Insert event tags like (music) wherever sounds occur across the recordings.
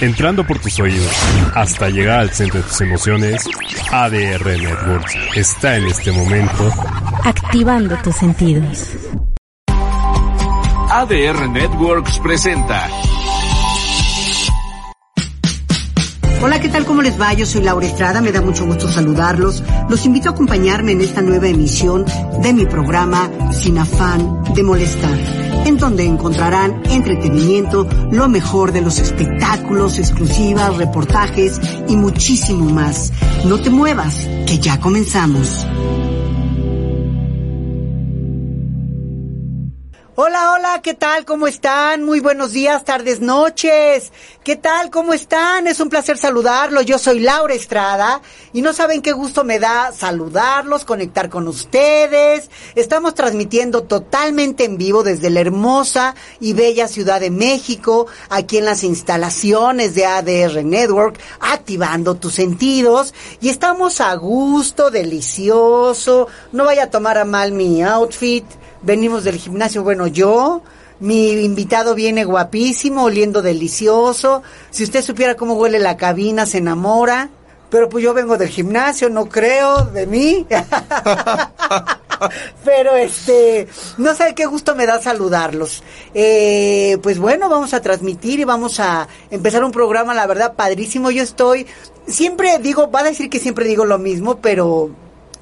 entrando por tus oídos hasta llegar al centro de tus emociones, ADR Networks está en este momento activando tus sentidos. ADR Networks presenta. Hola, ¿qué tal? ¿Cómo les va? Yo soy Laura Estrada, me da mucho gusto saludarlos. Los invito a acompañarme en esta nueva emisión de mi programa Sin afán de molestar, en donde encontrarán entretenimiento, lo mejor de los espectáculos, exclusivas, reportajes y muchísimo más. No te muevas, que ya comenzamos. Hola, hola, ¿qué tal? ¿Cómo están? Muy buenos días, tardes, noches. ¿Qué tal? ¿Cómo están? Es un placer saludarlos. Yo soy Laura Estrada y no saben qué gusto me da saludarlos, conectar con ustedes. Estamos transmitiendo totalmente en vivo desde la hermosa y bella Ciudad de México, aquí en las instalaciones de ADR Network, activando tus sentidos y estamos a gusto, delicioso. No vaya a tomar a mal mi outfit venimos del gimnasio, bueno, yo, mi invitado viene guapísimo, oliendo delicioso. Si usted supiera cómo huele la cabina, se enamora. Pero pues yo vengo del gimnasio, no creo, de mí. (laughs) Pero este, no sé qué gusto me da saludarlos. Eh, pues bueno, vamos a transmitir y vamos a empezar un programa, la verdad, padrísimo. Yo estoy, siempre digo, va a decir que siempre digo lo mismo, pero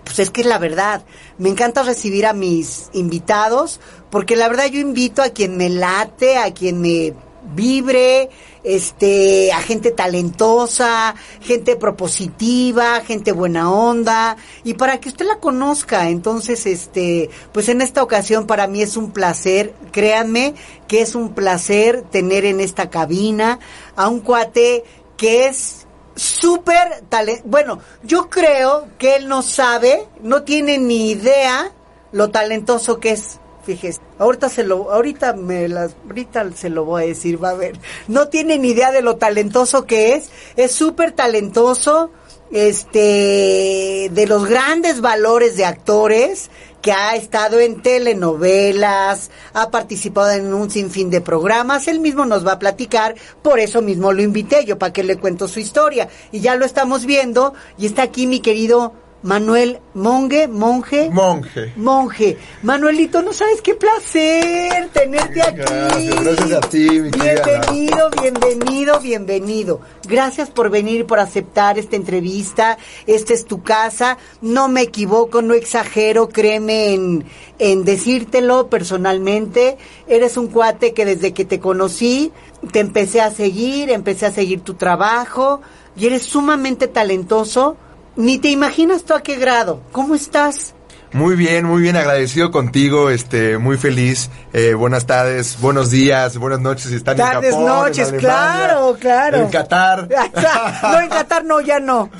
pues es que es la verdad. Me encanta recibir a mis invitados porque la verdad yo invito a quien me late, a quien me vibre, este, a gente talentosa, gente propositiva, gente buena onda, y para que usted la conozca. Entonces, este, pues en esta ocasión para mí es un placer, créanme que es un placer tener en esta cabina a un cuate que es súper talento. Bueno, yo creo que él no sabe, no tiene ni idea lo talentoso que es. Fíjese, ahorita se lo, ahorita me las, ahorita se lo voy a decir, va a ver. No tiene ni idea de lo talentoso que es. Es súper talentoso, este, de los grandes valores de actores que ha estado en telenovelas, ha participado en un sinfín de programas, él mismo nos va a platicar, por eso mismo lo invité yo para que le cuento su historia. Y ya lo estamos viendo y está aquí mi querido Manuel Monge, Monje. Monje. Monje. Manuelito, no sabes qué placer tenerte aquí. Gracias, gracias a ti, mi Bienvenido, bienvenido, bienvenido. Gracias por venir, por aceptar esta entrevista. Esta es tu casa. No me equivoco, no exagero, créeme en, en decírtelo personalmente. Eres un cuate que desde que te conocí, te empecé a seguir, empecé a seguir tu trabajo y eres sumamente talentoso ni te imaginas tú a qué grado. ¿Cómo estás? Muy bien, muy bien, agradecido contigo, este, muy feliz. Eh, buenas tardes, buenos días, buenas noches. Están tardes, en Japón, noches, claro, claro. En Qatar. (laughs) no, en Qatar no, ya no.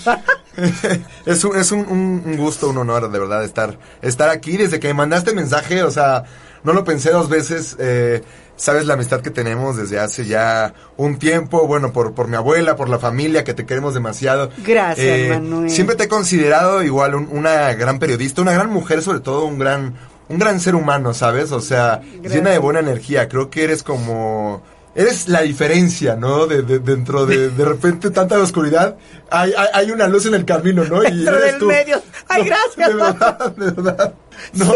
(laughs) es un, es un, un, gusto, un honor, de verdad, estar, estar aquí. Desde que me mandaste mensaje, o sea, no lo pensé dos veces. Eh, sabes la amistad que tenemos desde hace ya un tiempo, bueno, por, por mi abuela, por la familia, que te queremos demasiado. Gracias, eh, Manuel. Siempre te he considerado igual una gran periodista, una gran mujer, sobre todo un gran, un gran ser humano, ¿sabes? O sea, llena de buena energía. Creo que eres como... Eres la diferencia, ¿no? De, dentro de de repente tanta oscuridad, hay, hay, una luz en el camino, ¿no? Y dentro del medio. Ay, (laughs) gracias. De verdad, de verdad. No, sí.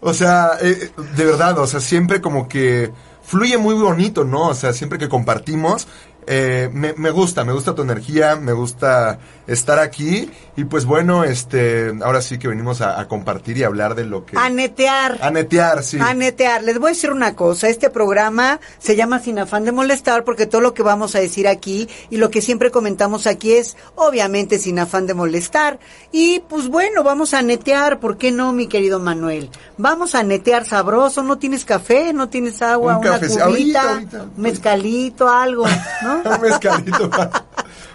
O sea, eh, de verdad, o sea, siempre como que fluye muy bonito, ¿no? O sea, siempre que compartimos, eh, me, me, gusta, me gusta tu energía, me gusta estar aquí y pues bueno, este, ahora sí que venimos a, a, compartir y hablar de lo que... A netear. A netear, sí. A netear. Les voy a decir una cosa, este programa se llama Sin afán de molestar porque todo lo que vamos a decir aquí y lo que siempre comentamos aquí es obviamente sin afán de molestar. Y pues bueno, vamos a netear, ¿por qué no, mi querido Manuel? Vamos a netear sabroso, ¿no tienes café? ¿No tienes agua? Un una café, cubita, ahorita, ahorita. mezcalito, algo, ¿no? Un mezcalito.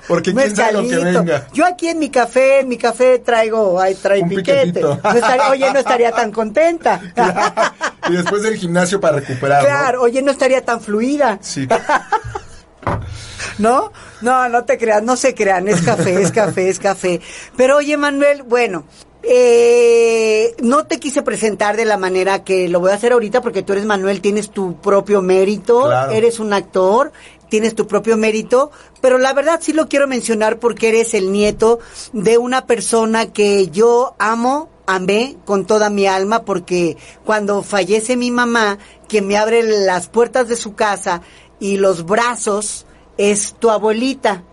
Porque quién sabe lo que venga. Yo aquí en mi café, en mi café traigo, ay, trae Un piquete. No estaría, oye, no estaría tan contenta. Claro. Y después del gimnasio para recuperar. Claro, oye, no estaría tan fluida. Sí. (laughs) ¿No? No, no te creas, no se crean, es café, es café, es café. Pero oye, Manuel, bueno, eh, no te quise presentar de la manera que lo voy a hacer ahorita porque tú eres Manuel, tienes tu propio mérito, Claro. eres un actor, tienes tu propio mérito, pero la verdad sí lo quiero mencionar porque eres el nieto de una persona que yo amo, amé con toda mi alma, porque cuando fallece mi mamá, quien me abre las puertas de su casa y los brazos es tu abuelita.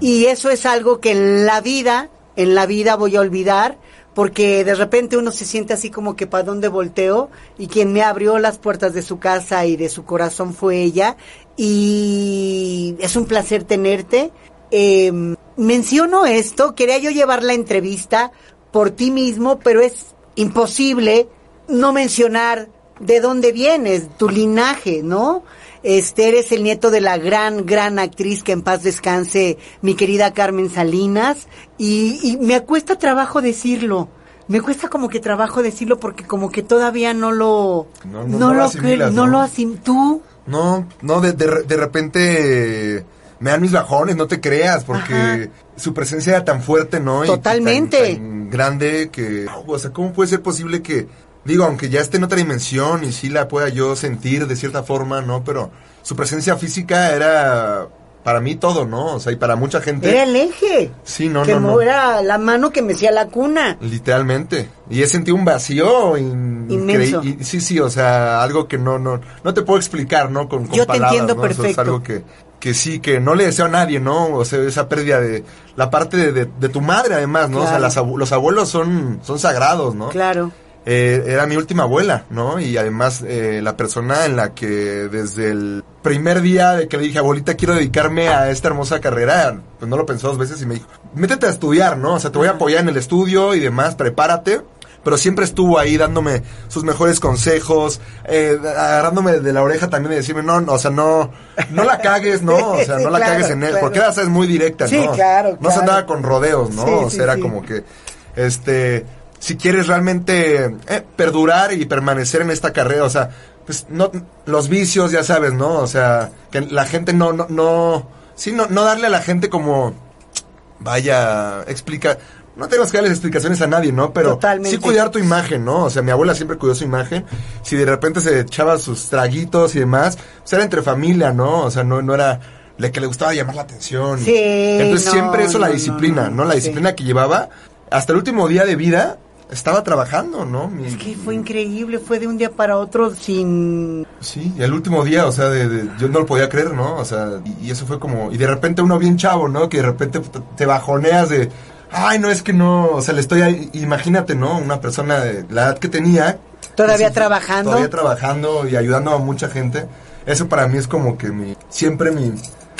Y eso es algo que en la vida, en la vida voy a olvidar, porque de repente uno se siente así como que para dónde volteo y quien me abrió las puertas de su casa y de su corazón fue ella y es un placer tenerte. Eh, menciono esto, quería yo llevar la entrevista por ti mismo, pero es imposible no mencionar de dónde vienes, tu linaje, ¿no? Este, eres el nieto de la gran, gran actriz que en paz descanse, mi querida Carmen Salinas, y, y me cuesta trabajo decirlo. Me cuesta como que trabajo decirlo porque como que todavía no lo... No, no, no lo asimilas, no ¿no? lo asim... ¿Tú? No, no, de, de, de repente me dan mis bajones, no te creas, porque Ajá. su presencia era tan fuerte, ¿no? Y Totalmente. tan, tan grande que, o sea, ¿cómo puede ser posible que, digo, aunque ya esté en otra dimensión y sí la pueda yo sentir de cierta forma, ¿no? Pero su presencia física era para mí todo, ¿no? O sea, y para mucha gente. Era el eje. Sí, no, que no, no. era la mano que me hacía la cuna. Literalmente. Y he sentido un vacío in- Inmenso. y- sí, sí, o sea, algo que no, no, no te puedo explicar, ¿no? Con, con Yo te palabras, entiendo ¿no? Eso perfecto. es algo que, que sí, que no le deseo a nadie, ¿no? O sea, esa pérdida de la parte de, de- de tu madre, además, ¿no? O sea, las los abuelos son, son sagrados, ¿no? Claro. Eh, era mi última abuela, ¿no? Y además eh, la persona en la que desde el primer día de que le dije, abuelita, quiero dedicarme a esta hermosa carrera, pues no lo pensó dos veces y me dijo, métete a estudiar, ¿no? O sea, te voy a apoyar en el estudio y demás, prepárate. Pero siempre estuvo ahí dándome sus mejores consejos, eh, agarrándome de la oreja también de decirme, no, no, o sea, no, no la cagues, ¿no? O sea, (laughs) Sí, no la claro, cagues en él, claro. porque era, sabes, muy directa, Sí, ¿no? claro, No se andaba con rodeos, ¿no? Sí, o sea, era como que, este, si quieres realmente eh, perdurar y permanecer en esta carrera, o sea, pues no, los vicios, ya sabes, ¿no? O sea, que la gente no, no, no, sí, no, no darle a la gente como, vaya, explica, no tenemos que darles explicaciones a nadie, ¿no? Pero Totalmente. sí cuidar tu imagen, ¿no? O sea, mi abuela siempre cuidó su imagen. Si de repente se echaba sus traguitos y demás, pues era entre familia, ¿no? O sea, no, no era la que le gustaba llamar la atención. Sí, Entonces no, siempre eso la disciplina, no, La sí. disciplina que llevaba hasta el último día de vida estaba trabajando, ¿no? Mi- Es que fue increíble, fue de un día para otro sin... Sí, y el último día, o sea, de, de- yo no lo podía creer, ¿no? O sea, y, y eso fue como, y de repente uno bien chavo, ¿no? Que de repente te, bajoneas de, ay, no, es que no, o sea, le estoy ahí, imagínate, ¿no? Una persona de la edad que tenía. Todavía trabajando. Todavía trabajando y ayudando a mucha gente. Eso para mí es como que mi, siempre mi,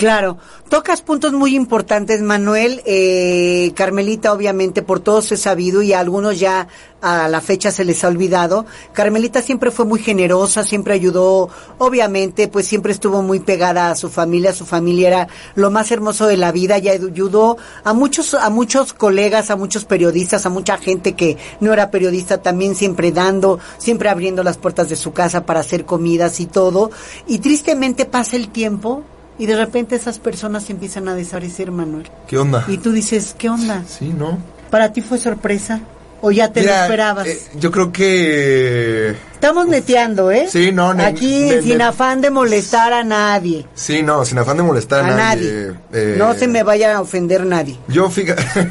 Claro, tocas puntos muy importantes, Manuel. Eh, Carmelita, obviamente, por todos he sabido y a algunos ya a la fecha se les ha olvidado. Carmelita siempre fue muy generosa, siempre ayudó, obviamente, pues siempre estuvo muy pegada a su familia. Su familia era lo más hermoso de la vida y ayudó a muchos, a muchos colegas, a muchos periodistas, a mucha gente que no era periodista también siempre dando, siempre abriendo las puertas de su casa para hacer comidas y todo. Y tristemente pasa el tiempo y de repente esas personas empiezan a desaparecer, Manuel. ¿qué onda? Y tú dices, ¿qué onda? Sí, ¿no? ¿Para ti fue sorpresa? ¿O ya te lo esperabas? eh, yo creo que, Estamos neteando, ¿eh? Sí, no, Aquí ne- sin ne- afán de molestar a nadie. sí, no, sin afán de molestar A a, nadie. eh, No se me vaya a ofender nadie. Yo, fíjate. (laughs)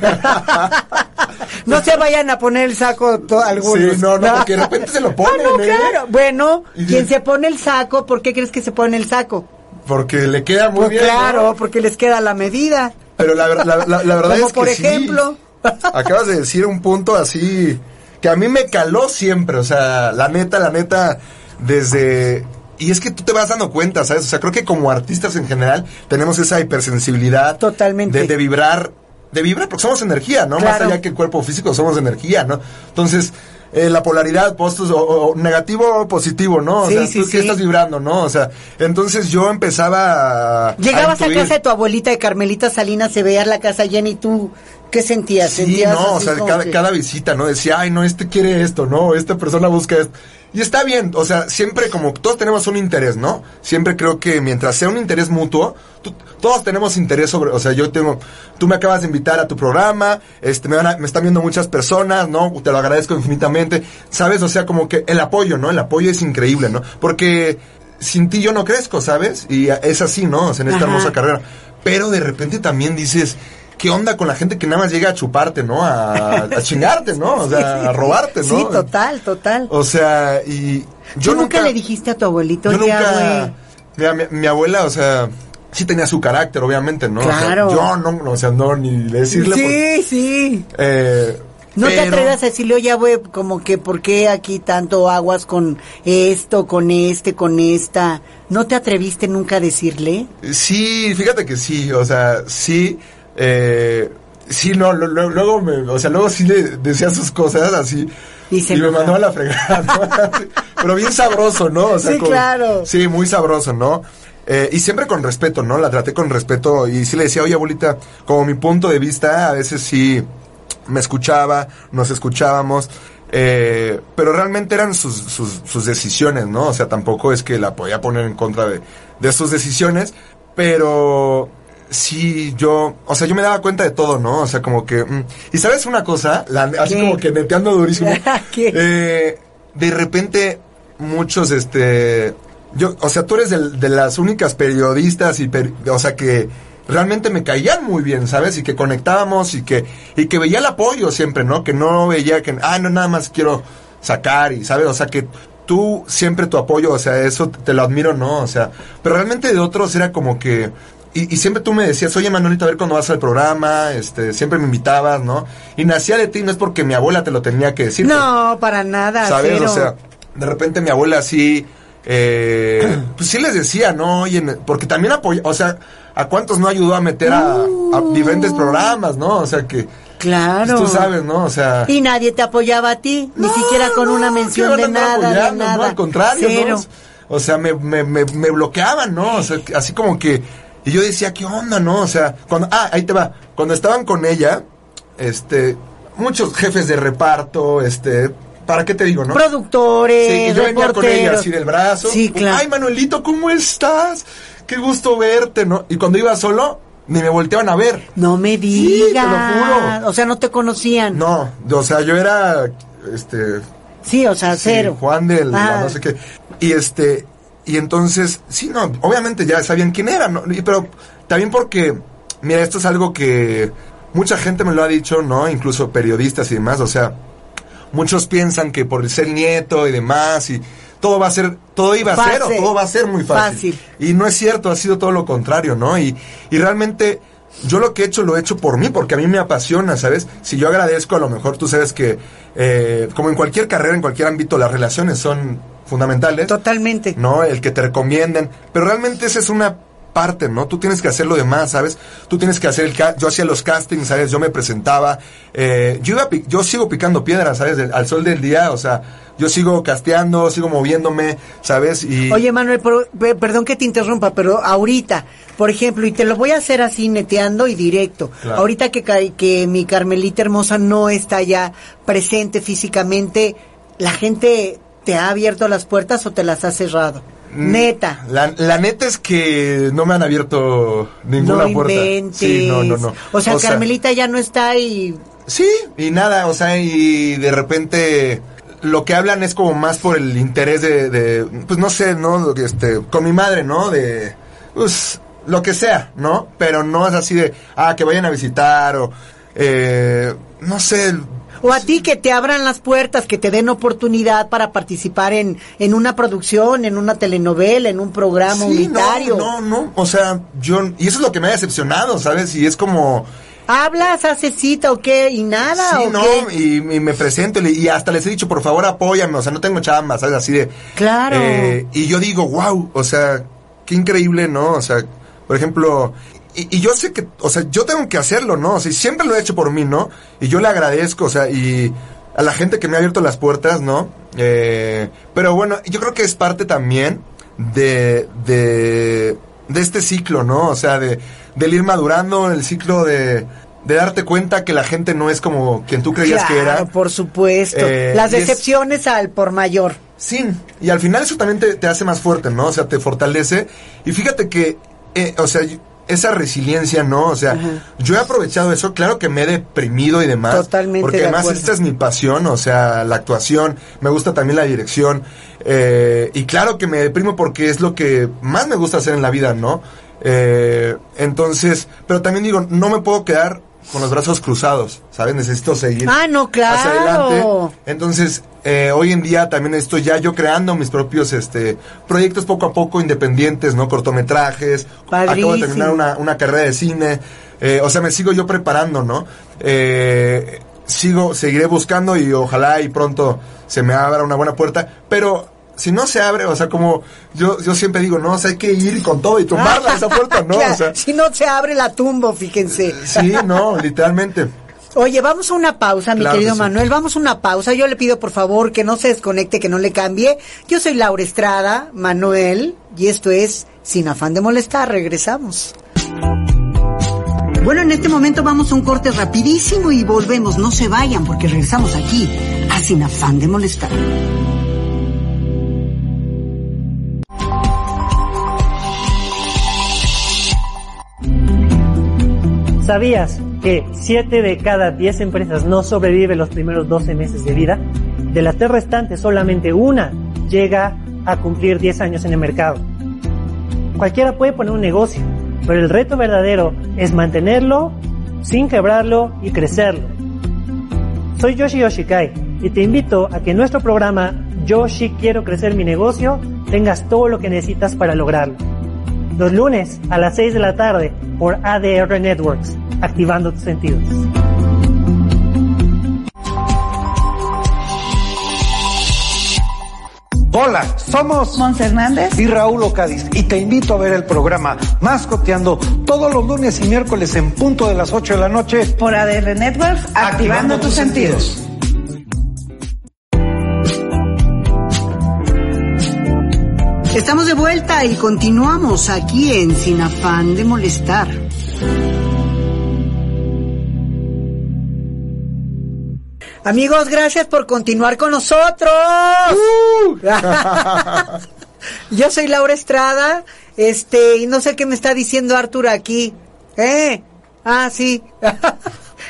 No se vayan a poner el saco algunos. Sí, no, no, (laughs) porque de repente se lo ponen, Ah, no, ¿eh? Bueno, quien se pone el saco, ¿por qué crees que se pone el saco? Porque le queda muy Pues bien. claro, ¿no? porque les queda la medida. Pero la, la, la- la verdad Como es que por sí. ejemplo. (laughs) Acabas de decir un punto así que a mí me caló siempre. O sea, la neta, la neta, desde. Y es que tú te vas dando cuenta, ¿sabes? O sea, creo que como artistas en general tenemos esa hipersensibilidad. Totalmente. De, de vibrar. De vibrar, porque somos energía, ¿no? Más allá que el cuerpo físico, somos energía, ¿no? Entonces, eh, la polaridad, postos, o, o negativo o positivo, ¿no? O Sí, sea, sí, tú qué sí. estás vibrando, ¿no? O sea, entonces yo empezaba a. Llegabas a, intuir. casa de tu abuelita de Carmelita Salinas, se veía la casa llena y tú, ¿qué sentías? Sí, ¿Sentías no, o sea, cada, que- cada visita, ¿no? Decía, ay, no, este quiere esto, ¿no? Esta persona busca esto. Y está bien, o sea, siempre como todos tenemos un interés, ¿no? Siempre creo que mientras sea un interés mutuo, tú- todos tenemos interés sobre, o sea, yo tengo, tú me acabas de invitar a tu programa, este, me, van a- me están viendo muchas personas, ¿no? Te lo agradezco infinitamente, ¿sabes? O sea, como que el apoyo, ¿no? El apoyo es increíble, ¿no? Porque sin ti yo no crezco, ¿sabes? Y es así, ¿no? O sea, en esta Ajá. hermosa carrera. Pero de repente también dices, ¿qué onda con la gente que nada más llega a chuparte, ¿no? A, a (laughs) chingarte, ¿no? O sea, a robarte, ¿no? Sí, total, total. O sea, y ¿Tú nunca, le dijiste a tu abuelito, yo "Oye, nunca, abue"? mira, mi, mi abuela, o sea, sí tenía su carácter, obviamente, ¿no? O sea, Claro. yo no, no, o sea, no, ni decirle. porque, Sí, sí. eh, No te atrevas a decirle, oye, abue, como que, ¿por qué aquí tanto aguas con esto, con este, con esta? ¿No te atreviste nunca a decirle? Sí, fíjate que sí, o sea, sí, eh, sí, no, lo- lo- luego me, o sea, luego sí le decía sus cosas así. Y se me mandó a la fregada, (laughs) ¿no? Pero bien sabroso, ¿no? O sea, Sí, claro. Sí, muy sabroso, ¿no? Eh, y siempre con respeto, ¿no? La traté con respeto y sí le decía, oye, abuelita, como mi punto de vista, a veces sí me escuchaba, nos escuchábamos, eh, pero realmente eran sus, sus, sus decisiones, ¿no? O sea, tampoco es que la podía poner en contra de, de sus decisiones, pero sí, yo, o sea, yo me daba cuenta de todo, ¿no? O sea, como que, mm, y sabes una cosa, La- así ¿Qué? como que neteando durísimo, (laughs) eh, de repente muchos, este, yo, o sea, tú eres de las únicas periodistas y, per- o sea, que realmente me caían muy bien, ¿sabes? Y que conectábamos y que, y que veía el apoyo siempre, ¿no? Que no veía que, ah, no, nada más quiero sacar y, ¿sabes? O sea, que tú siempre tu apoyo, o sea, eso te lo admiro, ¿no? O sea, pero realmente de otros era como que, y, y siempre tú me decías, oye Manolito, a ver cuándo vas al programa, este, siempre me invitabas, ¿no? Y nacía de ti, no es porque mi abuela te lo tenía que decir. No, para nada, ¿Sabes? cero. O sea, de repente mi abuela así, eh, (clears throat) pues sí les decía, ¿no? Oye, porque también apoya, o sea, ¿a cuántos no ayudó a meter a, a diferentes programas, ¿no? O sea, que claro. pues, tú sabes, ¿no? O sea... Y nadie te apoyaba a ti, ni siquiera con una ¿qué mención de nada, de nada. No, al contrario, Cero. ¿no? O sea, me, me, me, me bloqueaban, ¿no? O sea, así como que... Y yo decía, ¿qué onda, no? O sea, cuando... Ah, ahí te va. Cuando estaban con ella, este... Muchos jefes de reparto, este... ¿Para qué te digo, no? Productores, Sí, y yo venía con ella así del brazo. Sí, claro. Ay, Manuelito, ¿cómo estás? Qué gusto verte, ¿no? Y cuando iba solo, ni me volteaban a ver. No me te lo digas. juro. O sea, no te conocían. No, o sea, yo era, este, Sí, o sea, Sí, cero. Juan del Ah. no sé qué. Y este, y entonces, sí, no, obviamente ya sabían quién era, ¿no? Y- pero también porque, mira, esto es algo que mucha gente me lo ha dicho, ¿no? Incluso periodistas y demás, o sea, muchos piensan que por ser nieto y demás y todo va a ser, todo iba a ser o Fácil. todo va a ser muy fácil. Fácil. Y no es cierto, ha sido todo lo contrario, ¿no? Y, y realmente yo lo que he hecho lo he hecho por mí, porque a mí me apasiona, ¿sabes? Si yo agradezco, a lo mejor tú sabes que, eh, como en cualquier carrera, en cualquier ámbito, las relaciones son fundamentales. Totalmente. ¿no? El que te recomienden. Pero realmente esa es una parte, ¿no? Tú tienes que hacer lo demás, ¿sabes? Tú tienes que hacer el... ca- Yo hacía los castings, ¿sabes? Yo me presentaba. eh, yo, iba yo sigo picando piedras, ¿sabes? Del- al sol del día, o sea, yo sigo casteando, sigo moviéndome, ¿sabes? Y... Oye, Manuel, pero- pe- perdón que te interrumpa, pero ahorita, por ejemplo, y te lo voy a hacer así neteando y directo. Claro. Ahorita que, que mi Carmelita hermosa no está ya presente físicamente, ¿la gente te ha abierto las puertas o te las ha cerrado? Mm, Neta. La, la neta es que no me han abierto ninguna no puerta. inventes. Sí, no, no, no. O sea, Carmelita ya no está y... Sí, y nada, o sea, y de repente lo que hablan es como más por el interés de, de, pues no sé, ¿no? Este, con mi madre, ¿no? De, pues, lo que sea, ¿no? Pero no es así de, ah, que vayan a visitar o, eh, no sé. O a ti que te abran las puertas, que te den oportunidad para participar en, en una producción, en una telenovela, en un programa Sí, unitario. no, no, no, o sea, yo, y eso es lo que me ha decepcionado, ¿sabes? Y es como, ¿Hablas, haces cita o qué? ¿Y nada? Sí, o no, qué? y, y me presento y hasta les he dicho, por favor, apóyame, o sea, no tengo chamba, ¿sabes? Así de... Claro. eh, y yo digo, wow, o sea, qué increíble, ¿no? O sea, por ejemplo, y, y yo sé que, o sea, yo tengo que hacerlo, ¿no? O sea, siempre lo he hecho por mí, ¿no? Y yo le agradezco, o sea, y a la gente que me ha abierto las puertas, ¿no? Eh, pero bueno, yo creo que es parte también de, de, de este ciclo, ¿no? O sea, de, del ir madurando, el ciclo de, de darte cuenta que la gente no es como quien tú creías que era. por supuesto. Eh, Las es- decepciones al por mayor. Sí, y al final eso también te, te hace más fuerte, ¿no? O sea, te fortalece. Y fíjate que, eh, o sea, esa resiliencia, ¿no? O sea, yo he aprovechado eso, claro que me he deprimido y demás. Totalmente Porque de además acuerdo. esta es mi pasión, o sea, la actuación, me gusta también la dirección. Eh, y claro que me deprimo porque es lo que más me gusta hacer en la vida, ¿no? Eh, entonces, pero también digo, no me puedo quedar con los brazos cruzados, ¿sabes? Necesito seguir Ah, no, claro. hacia adelante. Entonces, eh, hoy en día también estoy ya yo creando mis propios este proyectos poco a poco independientes, ¿no? Cortometrajes. Acabo de terminar una, una carrera de cine. Eh, o sea, me sigo yo preparando, ¿no? Eh, sigo, seguiré buscando y ojalá y pronto se me abra una buena puerta. Pero si no se abre, o sea, como yo, yo siempre digo, no, o sea, hay que ir con todo y tumbarla esa (laughs) puerta, ¿no? Claro, O sea, si no se abre la tumbo, fíjense. sí, no, (laughs) literalmente. Oye, vamos a una pausa, mi Claro querido sí. Manuel. Vamos a una pausa. Yo le pido por favor que no se desconecte, que no le cambie. Yo soy Laura Estrada, Manuel, y esto es Sin afán de molestar. Regresamos. Bueno, en este momento vamos a un corte rapidísimo y volvemos. No se vayan porque regresamos aquí a Sin afán de molestar. ¿Sabías que 7 de cada 10 empresas no sobreviven los primeros 12 meses de vida? De las tres restantes, solamente una llega a cumplir 10 años en el mercado. Cualquiera puede poner un negocio, pero el reto verdadero es mantenerlo sin quebrarlo y crecerlo. Soy Yoshi Yoshikai y te invito a que en nuestro programa Yoshi Quiero Crecer Mi Negocio tengas todo lo que necesitas para lograrlo. Los lunes a las 6 de la tarde por ADR Networks, activando tus sentidos. Hola, somos Mons Hernández. y Raúl Ocadiz y te invito a ver el programa Mascoteando todos los lunes y miércoles en punto de las 8 de la noche. Por ADR Networks, activando, tus sentidos. Estamos de vuelta y continuamos aquí en Sin afán de molestar. Amigos, gracias por continuar con nosotros. (laughs) Yo soy Laura Estrada, este, y no sé qué me está diciendo Arthur aquí. ¿Eh? Ah, sí.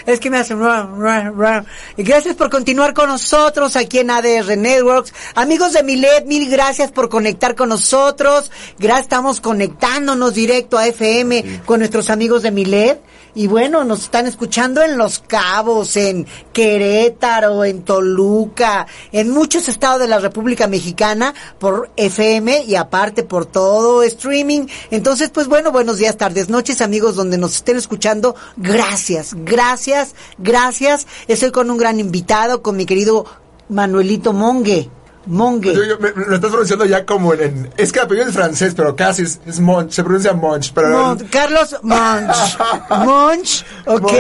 Es que me hace... ra, ra, ra. Y gracias por continuar con nosotros aquí en ADR Networks. Amigos de Milet, mil gracias por conectar con nosotros. Gracias, estamos conectándonos directo a FM con nuestros amigos de Milet. Y bueno, nos están escuchando en Los Cabos, en Querétaro, en Toluca, en muchos estados de la República Mexicana por FM y aparte por todo streaming. Entonces, pues bueno, buenos días, tardes, noches, amigos, donde nos estén escuchando. Gracias, gracias, gracias. Estoy con un gran invitado, con mi querido Manuelito Monge. Monge. Yo- yo- me- lo estás pronunciando ya como en, es que el apellido es francés, pero casi es, es Monch, se pronuncia Monch, pero Mon- Carlos Monch. (laughs) Monch, ¿ok?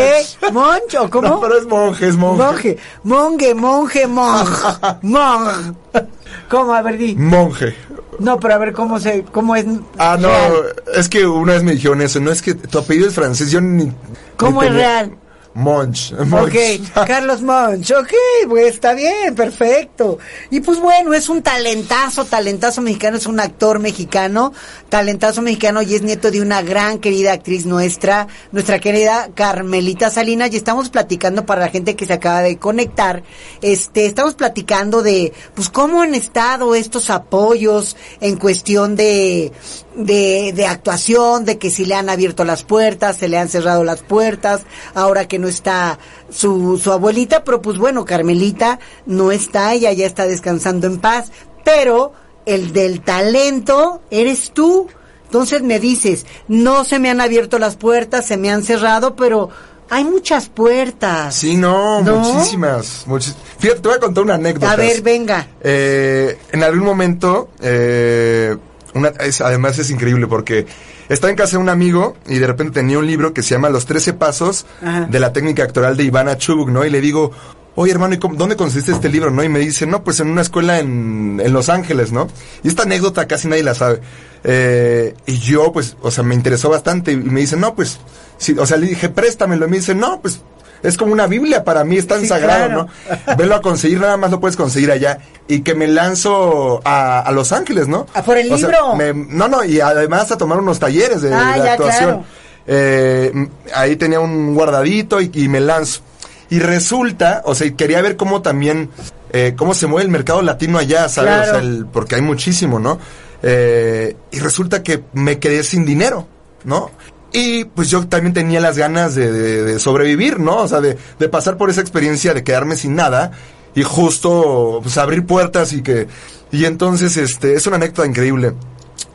Monch, ¿o cómo? No, pero es monje, es monje. Monje, monje, (laughs) monje, monje, monje. ¿Cómo? A ver, di. Monje. No, pero a ver cómo se, cómo es. Ah, no, es que una vez me dijeron eso, no es que tu apellido es francés, yo ni... ¿Cómo ni es tenía- real? Monch. (laughs) Monch. Ok, Carlos Monch, ok, pues está bien, perfecto. Y pues bueno, es un talentazo, talentazo mexicano, es un actor mexicano, talentazo mexicano y es nieto de una gran querida actriz nuestra, nuestra querida Carmelita Salinas, y estamos platicando para la gente que se acaba de conectar, este, estamos platicando de, pues cómo han estado estos apoyos en cuestión de, de, de actuación, de que si le han abierto las puertas, se le han cerrado las puertas, ahora que no está su, su abuelita, pero pues bueno, Carmelita no está, ella ya está descansando en paz, pero el del talento eres tú. Entonces me dices, no se me han abierto las puertas, se me han cerrado, pero hay muchas puertas. Sí, no, ¿No? muchísimas. muchis- Fíjate, te voy a contar una anécdota. A ver, venga. Eh, en algún momento, eh, una, es- además es increíble porque estaba en casa de un amigo y de repente tenía un libro que se llama Los 13 Pasos Ajá. de la técnica actoral de Ivana Chubuk, ¿no? Y le digo, oye hermano, ¿y cómo- dónde conseguiste este libro, no? Y me dice, no, pues en una escuela en, en Los Ángeles, ¿no? Y esta anécdota casi nadie la sabe. Eh, y yo, pues, o sea, me interesó bastante y me dice, no, pues, sí, o sea, le dije, préstamelo. Y me dice, no, pues, es como una Biblia para mí, es tan Sí, sagrado, claro. ¿no? Velo a conseguir, nada más lo puedes conseguir allá. Y que me lanzo a, a Los Ángeles, ¿no? ¿A por el O sea, libro? me- no, no, y además a tomar unos talleres de, Ah, de ya, actuación. claro. Eh, ahí tenía un guardadito y, y me lanzo. Y resulta, o sea, quería ver cómo también eh, cómo se mueve el mercado latino allá, ¿sabes? Claro. O sea, el- porque hay muchísimo, ¿no? Eh, y resulta que me quedé sin dinero, ¿no? Y pues yo también tenía las ganas de, de- de sobrevivir, ¿no? O sea, de, de pasar por esa experiencia de quedarme sin nada y justo pues abrir puertas y que... Y entonces, este, es una anécdota increíble.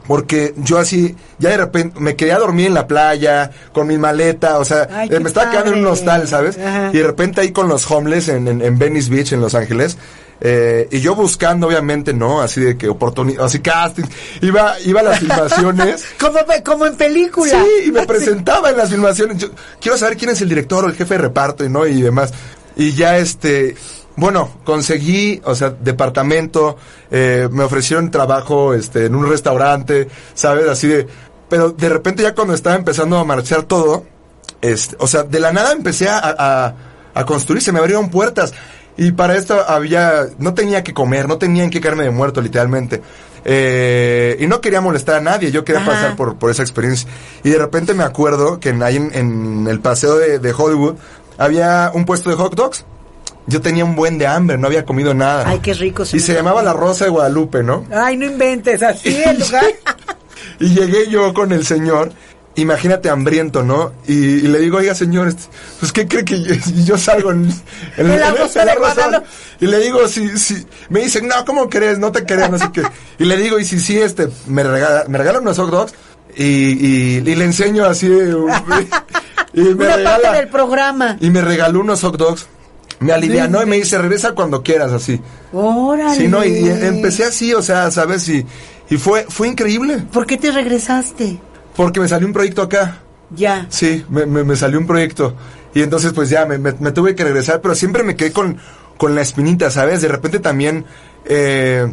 Porque yo así, ya de repente me quedé a dormir en la playa, con mi maleta, o sea, Ay, eh, me estaba quedando en un hostal, ¿sabes? Ajá. Y de repente ahí con los homeless en, en, en Venice Beach, en Los Ángeles, eh, y yo buscando, obviamente, ¿no? Así de que oportunidad, así casting, iba, iba a las filmaciones. (laughs) Como, como en película. Sí, y me presentaba en las filmaciones. Yo quiero saber quién es el director o el jefe de reparto y no y demás. Y ya este, bueno, conseguí, o sea, departamento, eh, me ofrecieron trabajo este en un restaurante, ¿sabes? Así de pero de repente ya cuando estaba empezando a marchar todo, este, o sea, de la nada empecé a, a, a construir, se me abrieron puertas. Y para esto había, no tenía que comer, no tenía en qué caerme de muerto, literalmente. Eh, y no quería molestar a nadie, yo quería Ajá. pasar por, por esa experiencia. Y de repente me acuerdo que en, ahí en, en el paseo de, de Hollywood había un puesto de hot dogs. Yo tenía un buen de hambre, no había comido nada. Ay, qué rico. y se llamaba La Rosa de Guadalupe, ¿no? Ay, no inventes, así el (laughs) lugar. Y llegué yo con el señor, imagínate hambriento, ¿no? Y, y le digo, oiga señor, este, pues ¿qué cree que yo, (laughs) salgo en, en- En la Rosa en la de Rosa? Guadalupe. Y le digo, si, si, me dicen, no, ¿cómo crees? No te crees, no sé qué. Y le digo, y si sí, este, me regala, me regalan unos hot dogs y, y, y le enseño así, (laughs) y me Una regala, parte del programa. y me regaló unos hot dogs. Me alivianó y me dice, regresa cuando quieras, así. Órale. Sí, no, y, y empecé así, o sea, ¿sabes? Y, y fue, fue increíble. ¿Por qué te regresaste? Porque me salió un proyecto acá. Ya. Sí, me, me, me salió un proyecto. Y entonces pues ya me, me- me tuve que regresar, pero siempre me quedé con, con la espinita, ¿sabes? De repente también eh,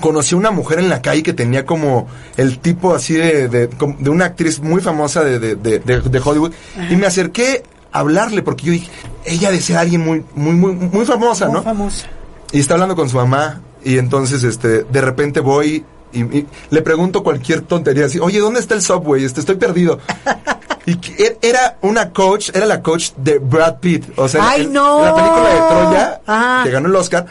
conocí a una mujer en la calle que tenía como el tipo así de, de, de una actriz muy famosa de, de, de, de- de Hollywood. Y me acerqué hablarle porque yo dije, ella desea alguien muy, muy, muy, muy famosa, Muy ¿no? famosa. y está hablando con su mamá y entonces este de repente voy y, y le pregunto cualquier tontería así, oye, ¿dónde está el subway? Este, estoy perdido. (laughs) y que er- era una coach, era la coach de Brad Pitt, o sea, ¡Ay, en, no! en la película de Troya, Ah. que ganó el Oscar,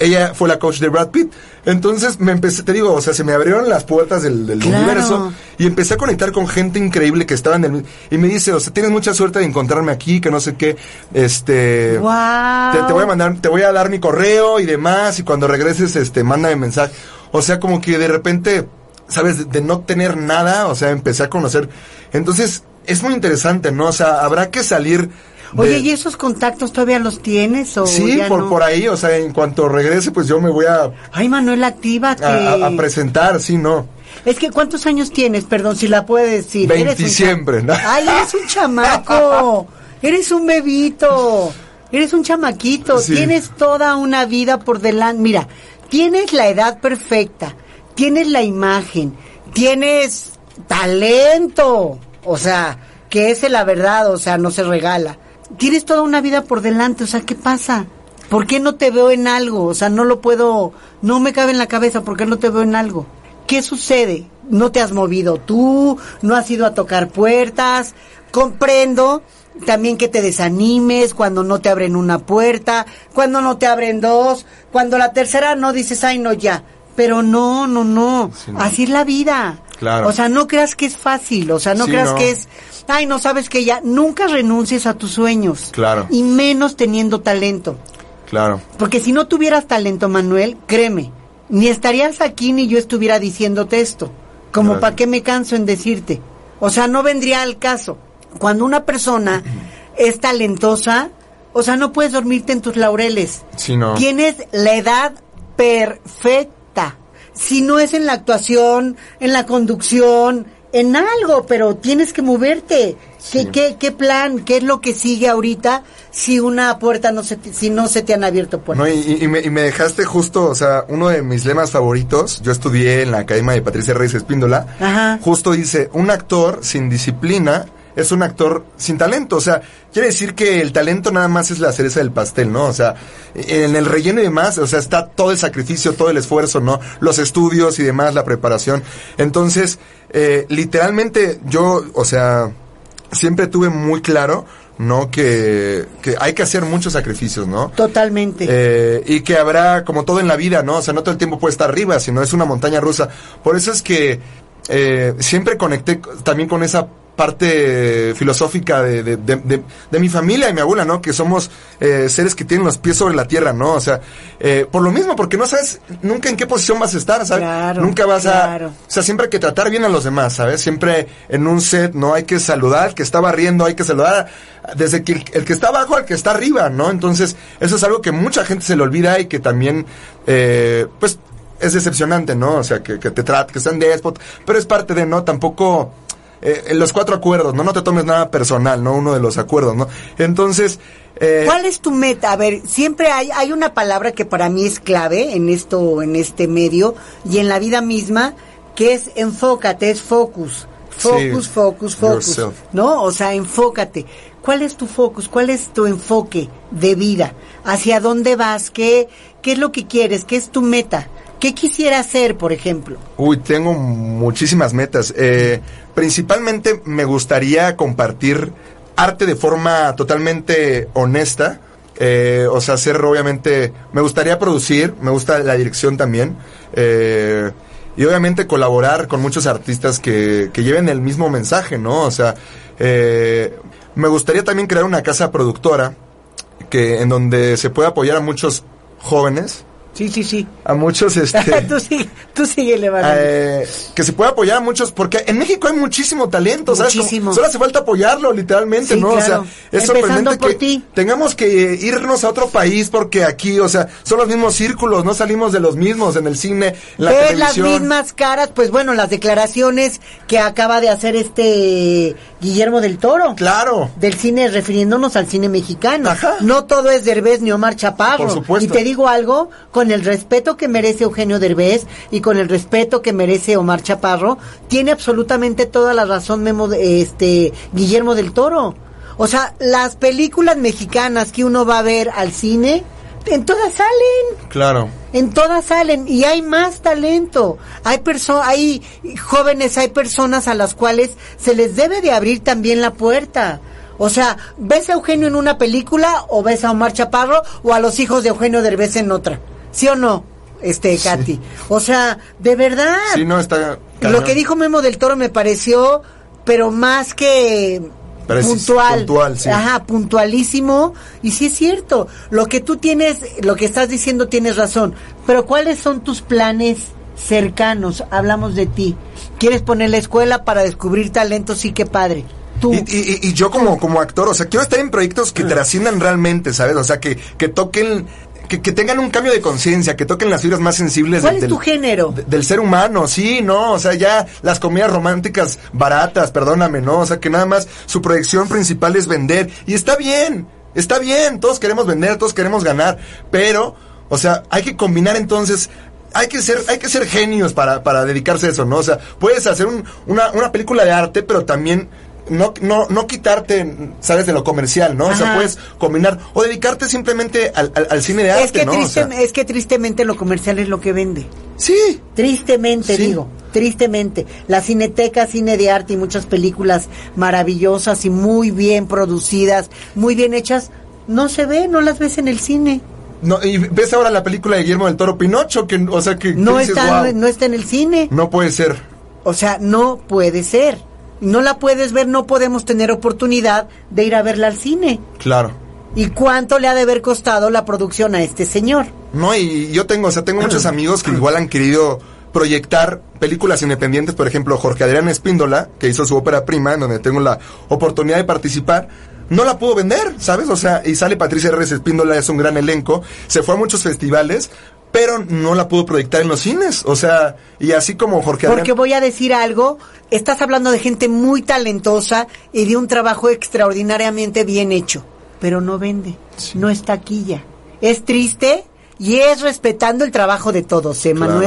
ella fue la coach de Brad Pitt. Entonces me empecé, te digo, o sea, se me abrieron las puertas del, del Claro. universo y empecé a conectar con gente increíble que estaba en el... Y me dice, o sea, tienes mucha suerte de encontrarme aquí, que no sé qué, este... Wow. Te, te voy a mandar, te voy a dar mi correo y demás, y cuando regreses, este, mándame mensaje. O sea, como que de repente, sabes, de, de no tener nada, o sea, empecé a conocer. Entonces, es muy interesante, ¿no? O sea, habrá que salir. Oye, ¿y esos contactos todavía los tienes o Sí, ya por, no? por ahí, o sea, en cuanto regrese, pues yo me voy a, Ay, Manuel, actívate. a, a- a presentar, sí, ¿no? Es que, ¿cuántos años tienes? Perdón, si la puede decir. Eres un cha- Veintisiempre, ¿no? Ay, eres un chamaco. (laughs) eres un bebito. Eres un chamaquito. Sí. Tienes toda una vida por delante. Mira, tienes la edad perfecta. Tienes la imagen. Tienes talento. O sea, que esa es la verdad. O sea, no se regala. Tienes toda una vida por delante. O sea, ¿qué pasa? ¿Por qué no te veo en algo? O sea, no lo puedo, no me cabe en la cabeza, ¿por qué no te veo en algo? ¿Qué sucede? No te has movido tú, no has ido a tocar puertas. Comprendo también que te desanimes cuando no te abren una puerta, cuando no te abren dos, cuando la tercera no dices, ay, no, ya. Pero no, no, no. Sí, no. Así es la vida. Claro. O sea, no creas que es fácil, o sea, no Sí, creas no. que es, ay, no sabes que ya, nunca renuncies a tus sueños. Claro. Y menos teniendo talento. Claro. Porque si no tuvieras talento, Manuel, créeme, ni estarías aquí ni yo estuviera diciéndote esto. Como para qué me canso en decirte. O sea, no vendría al caso. Cuando una persona (clears throat) es talentosa, o sea, no puedes dormirte en tus laureles. Sí, no. Tienes la edad perfecta. Si no es en la actuación, en la conducción, en algo, pero tienes que moverte. ¿Qué, Sí. qué, qué plan? ¿Qué es lo que sigue ahorita si una puerta no se si no se te han abierto puertas? No, y, y- y me, y me dejaste justo, o sea, uno de mis lemas favoritos, yo estudié en la Academia de Patricia Reyes Espíndola, Ajá. justo dice, un actor sin disciplina es un actor sin talento, o sea, quiere decir que el talento nada más es la cereza del pastel, ¿no? O sea, en el relleno y demás, o sea, está todo el sacrificio, todo el esfuerzo, ¿no? Los estudios y demás, la preparación. Entonces, eh, literalmente yo, o sea, siempre tuve muy claro ¿no? Que, que hay que hacer muchos sacrificios, ¿no? Totalmente. Eh, y que habrá, como todo en la vida, ¿no? O sea, no todo el tiempo puede estar arriba, sino es una montaña rusa. Por eso es que eh, siempre conecté también con esa parte filosófica de, de, de- mi familia y mi abuela, ¿no? Que somos eh, seres que tienen los pies sobre la tierra, ¿no? O sea, eh, por lo mismo, porque no sabes nunca en qué posición vas a estar, ¿sabes? Claro, nunca vas claro. a... O sea, siempre hay que tratar bien a los demás, ¿sabes? Siempre en un set, ¿no? Hay que saludar al que está barriendo, hay que saludar desde que el, el que está abajo al que está arriba, ¿no? Entonces, eso es algo que mucha gente se le olvida y que también, eh, pues, es decepcionante, ¿no? O sea, que, que te trate, que sean déspot, pero es parte de, ¿no? Tampoco... eh, los cuatro acuerdos, ¿no? No te tomes nada personal, ¿no? Uno de los acuerdos, ¿no? Entonces... eh, ¿Cuál es tu meta? A ver, siempre hay, hay una palabra que para mí es clave en esto, en este medio y en la vida misma, que es enfócate, es focus. Focus, Sí, focus, focus. yourself. ¿No? O sea, enfócate. ¿Cuál es tu focus? ¿Cuál es tu enfoque de vida? ¿Hacia dónde vas? ¿Qué, qué es lo que quieres? ¿Qué es tu meta? ¿Qué quisiera hacer, por ejemplo? Uy, tengo muchísimas metas. Eh, principalmente me gustaría compartir arte de forma totalmente honesta. Eh, o sea, hacer obviamente, me gustaría producir, me gusta la dirección también. Eh, y obviamente colaborar con muchos artistas que, que lleven el mismo mensaje, ¿no? O sea, eh, me gustaría también crear una casa productora que en donde se pueda apoyar a muchos jóvenes, Sí, sí, sí. a muchos (laughs) este tú sigue, tú sigue eh, que se pueda apoyar a muchos, porque en México hay muchísimo talento, ¿sabes? Muchísimo. Solo hace falta apoyarlo, literalmente, Sí, ¿no? claro. O sea, es sorprendente que ti. tengamos que irnos a otro país porque aquí, o sea, son los mismos círculos, no salimos de los mismos en el cine, en la ¿Ves las mismas caras? Pues bueno, las declaraciones que acaba de hacer este Guillermo del Toro. Claro. Del cine, refiriéndonos al cine mexicano. Ajá. No todo es Derbez ni Omar Chaparro. Por supuesto. Y te digo algo, con el respeto que merece Eugenio Derbez y con el respeto que merece Omar Chaparro, tiene absolutamente toda la razón Memo, de- este, Guillermo del Toro. O sea, las películas mexicanas que uno va a ver al cine, en todas salen. Claro. En todas salen y hay más talento. Hay perso hay jóvenes, hay personas a las cuales se les debe de abrir también la puerta. O sea, ¿ves a Eugenio en una película o ves a Omar Chaparro o a los hijos de Eugenio Derbez en otra? ¿Sí o no? Este, Katy. O sea, de verdad. Sí, no, está... Lo que dijo Memo del Toro me pareció, pero más que Precis- puntual. puntual, sí. Ajá, puntualísimo. Y sí es cierto, lo que tú tienes, lo que estás diciendo tienes razón. Pero ¿cuáles son tus planes cercanos? Hablamos de ti. ¿Quieres poner la escuela para descubrir talentos? Sí, qué padre. Tú. Y, y- y yo como, como actor, o sea, quiero estar en proyectos que trasciendan realmente, ¿sabes? O sea, que, que toquen, que, que tengan un cambio de conciencia, que toquen las fibras más sensibles ¿Cuál del, es tu del- género? de- del ser humano, sí, no, o sea, ya las comedias románticas baratas, perdóname, ¿no? O sea, que nada más su proyección principal es vender. Y está bien, está bien, todos queremos vender, todos queremos ganar, pero, o sea, hay que combinar entonces hay que ser, hay que ser genios para, para dedicarse a eso, ¿no? O sea, puedes hacer un- una, una película de arte, pero también no, no, no quitarte, sabes, de lo comercial, ¿no? O sea, puedes combinar, o dedicarte simplemente al, al, al cine de arte, es que ¿no? O triste- sea, es que tristemente lo comercial es lo que vende. sí, Tristemente Sí. digo, tristemente. La cineteca, cine de arte y muchas películas maravillosas y muy bien producidas, muy bien hechas, no se ve, no las ves en el cine. No, y ves ahora la película de Guillermo del Toro Pinocho, que, o sea, que, No dices, está, "Guau, no está en el cine. no puede ser. O sea, no puede ser. No la puedes ver, no podemos tener oportunidad de ir a verla al cine. Claro. ¿Y cuánto le ha de haber costado la producción a este señor? No, y yo tengo, o sea, tengo muchos (clears throat) amigos que igual han querido proyectar películas independientes, por ejemplo, Jorge Adrián Espíndola, que hizo su ópera prima, en donde tengo la oportunidad de participar, no la pudo vender, ¿sabes? O sea, y sale Patricia Reyes Espíndola, es un gran elenco, se fue a muchos festivales, pero no la pudo proyectar en los cines, o sea, y así como Jorge Adrián... Porque voy a decir algo, estás hablando de gente muy talentosa y de un trabajo extraordinariamente bien hecho, pero no vende, no es taquilla. Es triste y es respetando el trabajo de todos, ¿eh, Claro.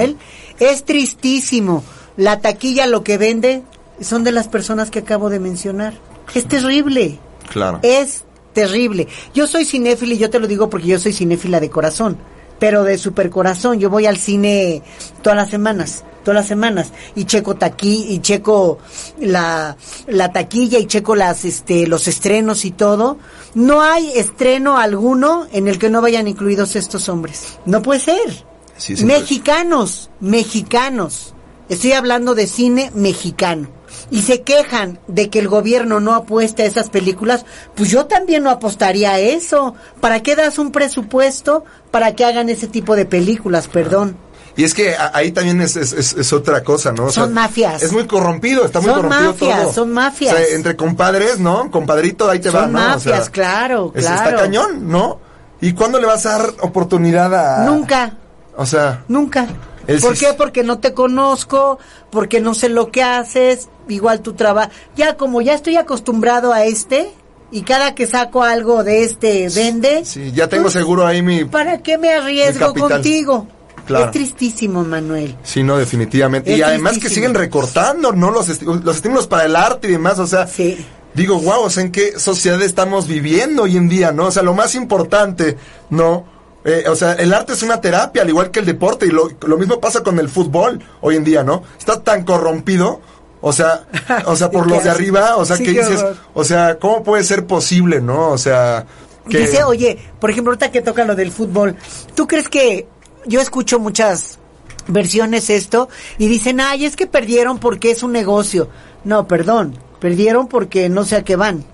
Es tristísimo. La taquilla lo que vende son de las personas que acabo de mencionar. Es terrible. Claro. Es terrible. Yo soy cinéfila y yo te lo digo porque yo soy cinéfila de corazón, pero de super corazón. Yo voy al cine todas las semanas. todas las semanas y checo taqui y checo la, la taquilla y checo las este los estrenos y todo. No hay estreno alguno en el que no vayan incluidos estos hombres. No puede ser. Sí, sí, mexicanos mexicanos. Estoy hablando de cine mexicano y se quejan de que el gobierno no apuesta a esas películas, pues yo también no apostaría a eso. ¿Para qué das un presupuesto para que hagan ese tipo de películas? Perdón. Y es que ahí también es, es, es- es otra cosa, ¿no? O Son mafias. Es muy corrompido, está muy Son corrompido mafias, todo. son mafias. O sea, entre compadres, ¿no? Compadrito, ahí te va, Son ¿no? O sea, mafias, claro, es- claro. Está cañón, ¿no? ¿Y cuándo le vas a dar oportunidad a...? Nunca, O sea, nunca. El ¿Por qué? Porque no te conozco, porque no sé lo que haces, igual tu trabajo. Ya como ya estoy acostumbrado a este y cada que saco algo de este vende. sí, ya tengo pues, seguro ahí mi... ¿Para qué me arriesgo contigo? Claro. Es tristísimo, Manuel. Sí, no, definitivamente. Es y además que siguen recortando, ¿no? Los, esti- los estímulos para el arte y demás, o sea... Sí. Digo, wow, o sea, ¿en qué sociedad estamos viviendo hoy en día, no? O sea, lo más importante, ¿no? Eh, o sea, el arte es una terapia, al igual que el deporte, y lo, lo mismo pasa con el fútbol hoy en día, ¿no? Está tan corrompido, o sea, (laughs) o sea, por ¿Qué los de arriba, o sea, Sí, que qué dices, o sea, ¿cómo puede ser posible, no? O sea, que... Dice, oye, por ejemplo, ahorita que toca lo del fútbol, ¿tú crees que yo escucho muchas versiones esto y dicen, ay, es que perdieron porque es un negocio? No, perdón, perdieron porque no sé a qué van.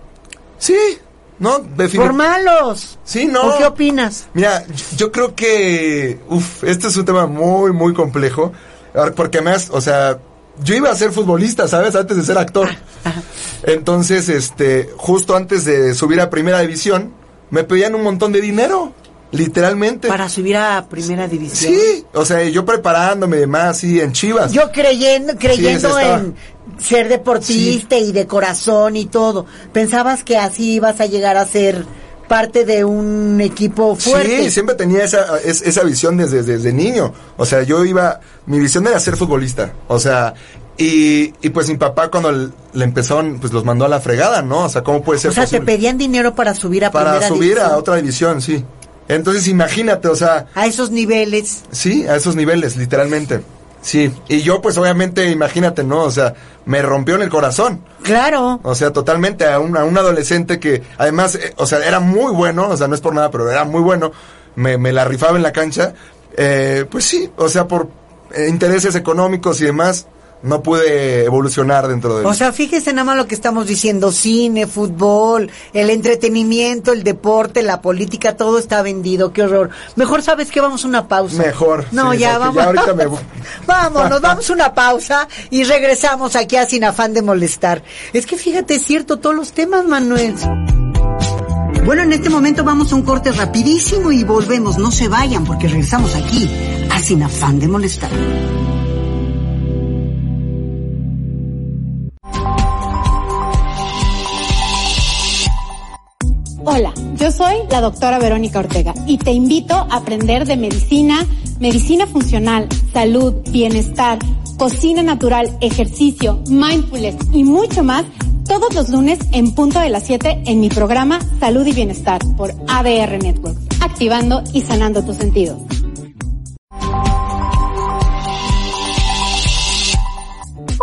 Sí, no, Por definitivamente. malos. Sí, no. ¿O qué opinas? Mira, yo- creo que, uf, este es un tema muy, muy complejo, Ahora, porque más, o sea, yo iba a ser futbolista, ¿sabes? Antes de ser actor. Entonces, este, justo antes de subir a primera división, me pedían un montón de dinero, literalmente. Para subir a primera división. Sí, o sea, yo preparándome y demás, sí, en Chivas. Yo creyendo, creyendo Sí, en ser deportista y de corazón y todo. ¿Pensabas que así ibas a llegar a ser parte de un equipo fuerte? Sí, siempre tenía esa, es- esa visión desde, desde niño. O sea, yo iba, mi visión era ser futbolista. O sea, y, y pues mi papá cuando le empezaron, pues los mandó a la fregada, ¿no? O sea, ¿cómo puede ser o sea, te pedían dinero para subir a Para primera subir división. a otra división, sí. Entonces imagínate, o sea, a esos niveles. sí, a esos niveles, literalmente. Sí, y yo pues obviamente, imagínate, ¿no? O sea, me rompió en el corazón. Claro. O sea, totalmente a un, a un adolescente que además, eh, o sea, era muy bueno, o sea, no es por nada, pero era muy bueno, me, me la rifaba en la cancha. Eh, pues sí, o sea, por eh, intereses económicos y demás, no pude evolucionar dentro de O sea, fíjese nada más lo que estamos diciendo, cine, fútbol, el entretenimiento, el deporte, la política, todo está vendido, qué horror. Mejor sabes que vamos a una pausa. Mejor, No, sí, ya vamos. ya ahorita me voy. (laughs) Vámonos, vamos a una pausa y regresamos aquí a Sin Afán de Molestar. Es que fíjate, es cierto, todos los temas, Manuel. Bueno, en este momento vamos a un corte rapidísimo y volvemos. No se vayan porque regresamos aquí a Sin Afán de Molestar. Hola, yo soy la doctora Verónica Ortega y te invito a aprender de medicina, medicina funcional, salud, bienestar, cocina natural, ejercicio, mindfulness y mucho más todos los lunes en punto de las 7 en mi programa Salud y Bienestar por ADR Network, activando y sanando tus sentidos.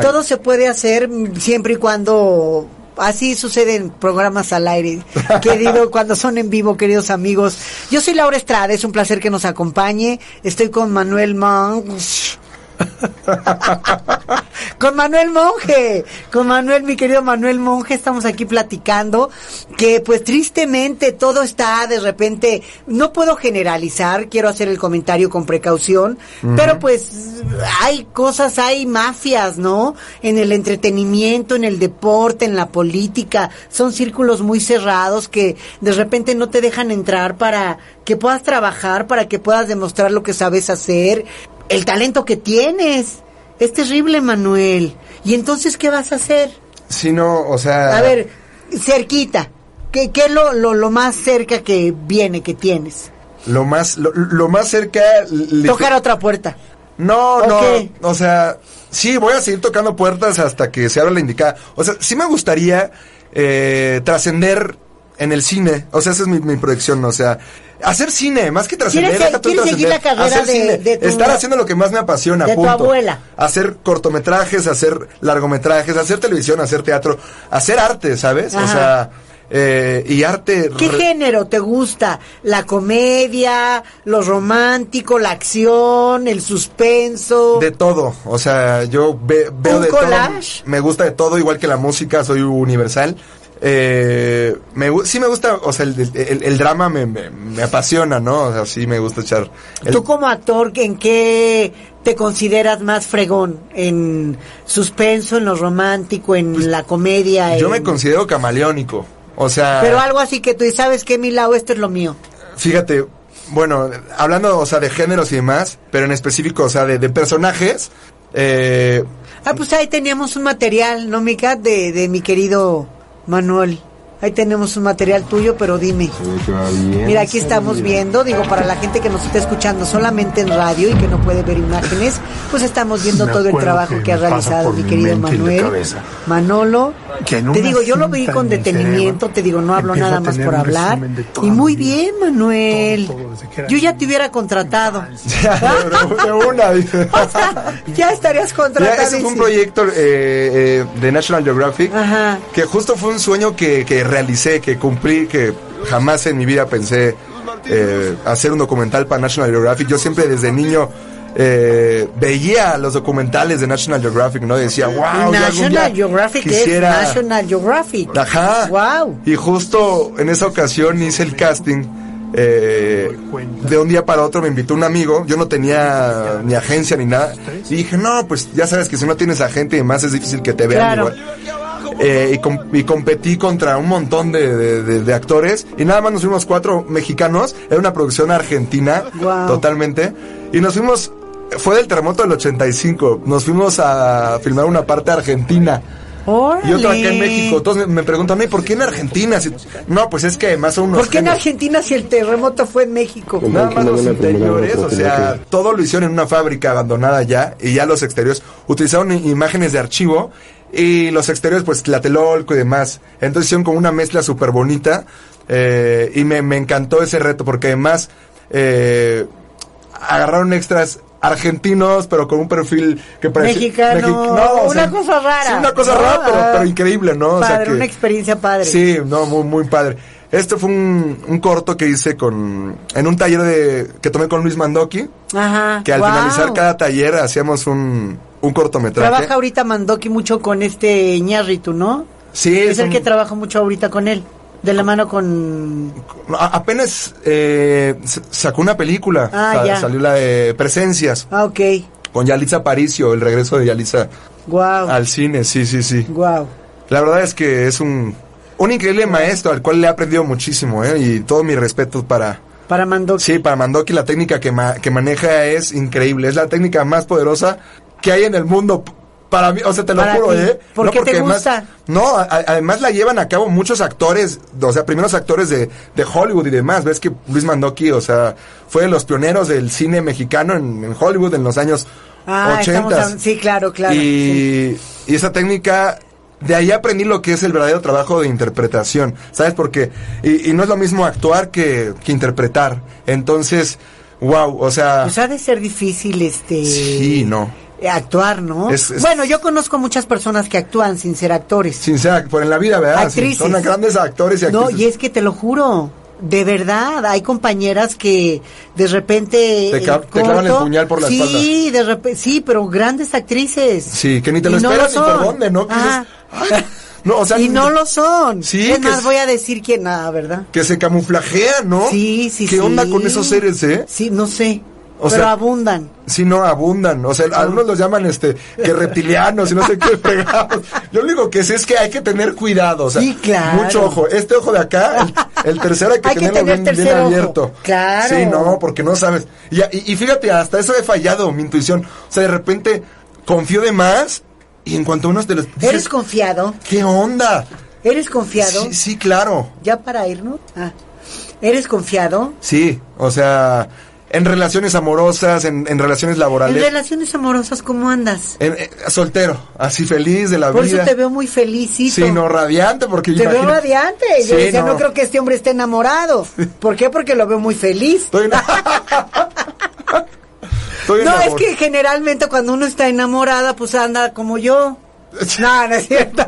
Todo se puede hacer siempre y cuando así sucede en programas al aire, (laughs) querido, cuando son en vivo, queridos amigos. Yo soy Laura Estrada, es un placer que nos acompañe. Estoy con Manuel Manz. (laughs) con Manuel Monje, con Manuel, mi querido Manuel Monje, estamos aquí platicando que pues tristemente todo está de repente, no puedo generalizar, quiero hacer el comentario con precaución, pero pues hay cosas, hay mafias, ¿no? En el entretenimiento, en el deporte, en la política, son círculos muy cerrados que de repente no te dejan entrar para que puedas trabajar, para que puedas demostrar lo que sabes hacer, el talento que tienes. Es terrible, Manuel. ¿Y entonces qué vas a hacer? Si no, o sea... A ver, cerquita. ¿Qué, qué es lo, lo, lo más cerca que viene, que tienes? Lo más, lo, lo más cerca... le- Tocar otra puerta. No, ¿O no, o sea, sí, voy a seguir tocando puertas hasta que se abra la indicada. O sea, sí me gustaría eh, trascender en el cine. O sea, esa es mi, mi proyección, o sea, hacer cine, más que trascender. ¿Quieres- quieres seguir la trascender, carrera hacer de- cine, de tu- estar haciendo lo que más me apasiona, de tu abuela? Hacer cortometrajes, hacer largometrajes, hacer televisión, hacer teatro, hacer arte, ¿sabes? O sea, eh, y arte... ¿Qué género te gusta? ¿La comedia, lo romántico, la acción, el suspenso? De todo, o sea, yo ve- veo ¿Un de collage? todo. Me gusta de todo, igual que la música, soy universal. Eh, me, sí me gusta, o sea, el, el- el drama me, me- me apasiona, ¿no? O sea, sí me gusta echar... el- Tú como actor, ¿en qué te consideras más fregón? ¿En suspenso, en lo romántico, en la comedia? Pues, yo en- me considero camaleónico, o sea... Pero algo así que tú sabes que mi lado, esto es lo mío. Fíjate, bueno, hablando, o sea, de géneros y demás, pero en específico, o sea, de, de personajes, eh, Ah, pues ahí teníamos un material, ¿no, Mica? De, de mi querido Manuel. Ahí tenemos un material tuyo, pero dime. Mira, aquí estamos viendo, digo, para la gente que nos está escuchando solamente en radio y que no puede ver imágenes, pues estamos viendo Me todo el trabajo que que ha realizado mi querido Manuel. Manolo, te digo, yo lo vi con en mi detenimiento, te digo, no hablo nada más por hablar. Y muy bien, Manuel. Yo ya te hubiera contratado. (laughs) de una, dice. (laughs) ya estarías Ya, contratado. ese fue un proyecto eh, eh, de National Geographic que justo fue un sueño que, que realicé, que cumplí, que jamás en mi vida pensé eh, hacer un documental para National Geographic. Yo siempre desde niño eh, veía los documentales de National Geographic, ¿no? Y decía, wow, National Geographic quisiera... es National Geographic. Ajá. Wow. Y justo en esa ocasión hice el casting. eh, de un día para otro me invitó un amigo, yo no tenía ni agencia ni nada, y dije, no, pues ya sabes que si no tienes agente y demás es difícil que te vean Claro. igual. Eh, y, com- y competí contra un montón de, de- de- de actores y nada más nos fuimos cuatro mexicanos, era una producción argentina Wow. totalmente, y nos fuimos, fue del terremoto del 85, nos fuimos a filmar una parte argentina. Y otra acá en México. Todos me- preguntan, "Oye, ¿por qué en Argentina? Si- No, pues es que además son unos ¿Por qué en. Argentina si el terremoto fue en México? Nada más los interiores, o sea, todo lo hicieron en una fábrica abandonada ya, y ya los exteriores utilizaron imágenes de archivo, y los exteriores, pues, Tlatelolco y demás. Entonces hicieron como una mezcla súper bonita, eh, y me, me encantó ese reto, porque además, eh, agarraron extras argentinos, pero con un perfil que parecía... Mexicano, Mexi- o una sea, cosa rara. Sí, una cosa ¿no? rara, pero, Ah, pero increíble, ¿no? O sea padre, que- una experiencia padre. Sí, no, muy, muy padre. Este fue un, un corto que hice con en un taller de que tomé con Luis Mandoki, Ajá. que al wow. finalizar cada taller hacíamos un, un cortometraje. Trabaja ahorita Mandoki mucho con este Iñárritu, ¿no? Sí, Es es el un- que trabaja mucho ahorita con él. De la mano con... A- apenas eh, sacó una película, Ah, ya. salió la de Presencias, Ah, ok. con Yalitza Aparicio, el regreso de Yalitza Wow. al cine, sí, sí, sí. Wow. La verdad es que es un, un increíble maestro al cual le he aprendido muchísimo, ¿eh? Y todo mi respeto para... Para Mandoki. Sí, para Mandoki la técnica que, ma- que maneja es increíble. Es la técnica más poderosa que hay en el mundo. Para mí, o sea, te lo juro, ti. ¿eh? ¿Por No, qué te porque además- no, a- a- además la llevan a cabo muchos actores, o sea, primeros actores de, de Hollywood y demás. Ves que Luis Mandoki, o sea, fue de los pioneros del cine mexicano en, en Hollywood en los años Ah, estamos 80. hablando- Sí, claro, claro. Y, y esa técnica, de ahí aprendí lo que es el verdadero trabajo de interpretación, ¿sabes? Porque, y, y no es lo mismo actuar que, que interpretar. Entonces, wow, o sea, Pues ha de ser difícil este... sí, no. Eh, Actuar, ¿no? Es- es- Bueno, yo conozco muchas personas que actúan sin ser actores. Sin ser, por en la vida, ¿verdad? Sí, Actrices. son grandes actores y No, actrices. y es que te lo juro. De verdad, hay compañeras que de repente... Te clavan el puñal por la sí, espalda. de repente, sí, pero grandes actrices. Sí, que ni te lo no esperas lo ni por dónde, ¿no? Dices, "Ay". no, o sea, (laughs) y no lo son. Sí, es más, voy a decir que nada, ¿verdad? que se camuflajean, ¿no? Sí, sí, ¿Qué sí. onda con esos seres, eh? Sí, no sé. O pero sea- abundan. Sí, no, abundan. O sea, algunos los llaman, este, que (laughs) reptilianos y no sé qué fregados. Yo lo único que sé es que hay que tener cuidado, o sea, Sí, claro. mucho ojo. Este ojo de acá, el, el tercero hay que (laughs) Hay que tenerlo tener bien, abierto. Claro. Sí, no, porque no sabes. Y, y- y fíjate, hasta eso he fallado, mi intuición. O sea, de repente confío de más y en cuanto unos te los... dices, ¿Eres confiado? ¿Qué onda? ¿Eres confiado? Sí, sí, claro. ¿Ya para irnos? Ah. ¿Eres confiado? Sí, o sea, en relaciones amorosas, en, en relaciones En laborales. relaciones amorosas, ¿cómo andas? En- eh, soltero, así feliz de la Por vida. eso te veo muy felicito. Sí, no, radiante, porque Te veo radiante. Yo Sí, decía, no. no. creo que este hombre esté enamorado. (laughs) ¿Por qué? Porque lo veo muy feliz. Estoy, (laughs) Estoy No, es que generalmente cuando uno está enamorada, pues anda como yo. (laughs) No, no es cierto.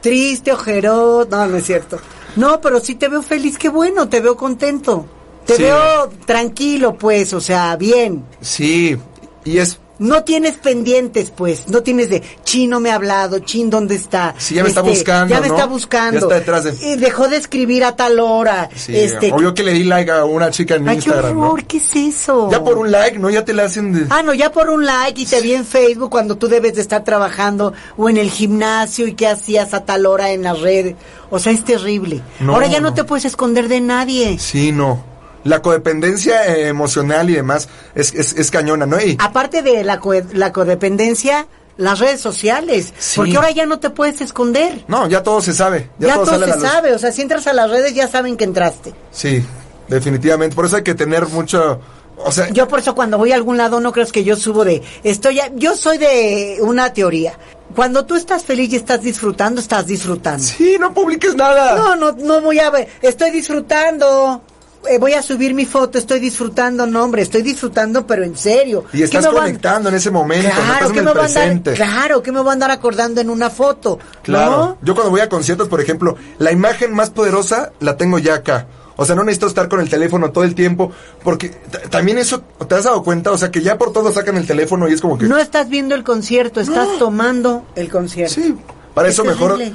Triste, ojerot. No, no es cierto. No, pero sí te veo feliz, qué bueno, te veo contento. Te Sí. veo tranquilo, pues, o sea, bien. Sí, y es... No tienes pendientes, pues, no tienes de, chin, no me ha hablado, chin, ¿dónde está? Este, Sí, ya me está buscando, Ya me ¿no? está buscando. Ya está detrás de- Y dejó de escribir a tal hora. Sí, este, obvio que le di like a una chica en Ay, qué Instagram, ¿no? horror, ¿qué es eso? Ya por un like, ¿no? Ya te la hacen de... Ah, no, ya por un like y te vi en Facebook cuando tú debes de estar trabajando o en el gimnasio y qué hacías a tal hora en la red. O sea, es terrible. No, Ahora ya no, no. te puedes esconder de nadie. Sí, no. La codependencia eh, emocional y demás es, es, es cañona, ¿no? Y Aparte de la, co- la codependencia, las redes sociales. Sí. Porque ahora ya no te puedes esconder. no, ya todo se sabe. Ya, Ya, todo, se luz. sabe. O sea, si entras a las redes ya saben que entraste. Sí, definitivamente. Por eso hay que tener mucho... O sea, Yo por eso cuando voy a algún lado no crees que yo subo de estoy a- yo soy de una teoría. Cuando tú estás feliz y estás disfrutando, estás disfrutando. sí, no publiques nada. No, no, no voy a ver, estoy disfrutando. Eh, voy a subir mi foto, estoy disfrutando, no hombre, estoy disfrutando, pero en serio. Y estás ¿Qué van- conectando en ese momento, Claro, que en me el a andar, presente. claro, que me voy a andar acordando en una foto. Claro. ¿no? Yo cuando voy a conciertos, por ejemplo, la imagen más poderosa la tengo ya acá. O sea, no necesito estar con el teléfono todo el tiempo, porque también eso, ¿te has dado cuenta? O sea, que ya por todo sacan el teléfono y es como que... No estás viendo el concierto, estás tomando el concierto. Sí, para Es eso mejor eh,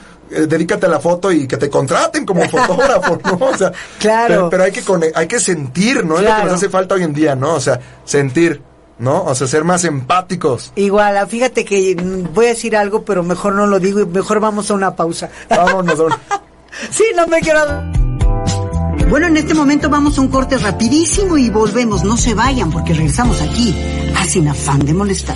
dedícate a la foto y que te contraten como (laughs) fotógrafo, ¿no? O sea, Claro. Pero, pero hay que cone- hay que sentir, ¿no? Es lo que nos hace falta hoy en día, ¿no? O sea, sentir, ¿no? O sea, ser más empáticos. Igual, ah, fíjate que mm, voy a decir algo, pero mejor no lo digo y mejor vamos a una pausa. Vámonos. (laughs) Sí, no me quiero. Bueno, en este momento vamos a un corte rapidísimo y volvemos. No se vayan porque regresamos aquí a Sin Afán de Molestar.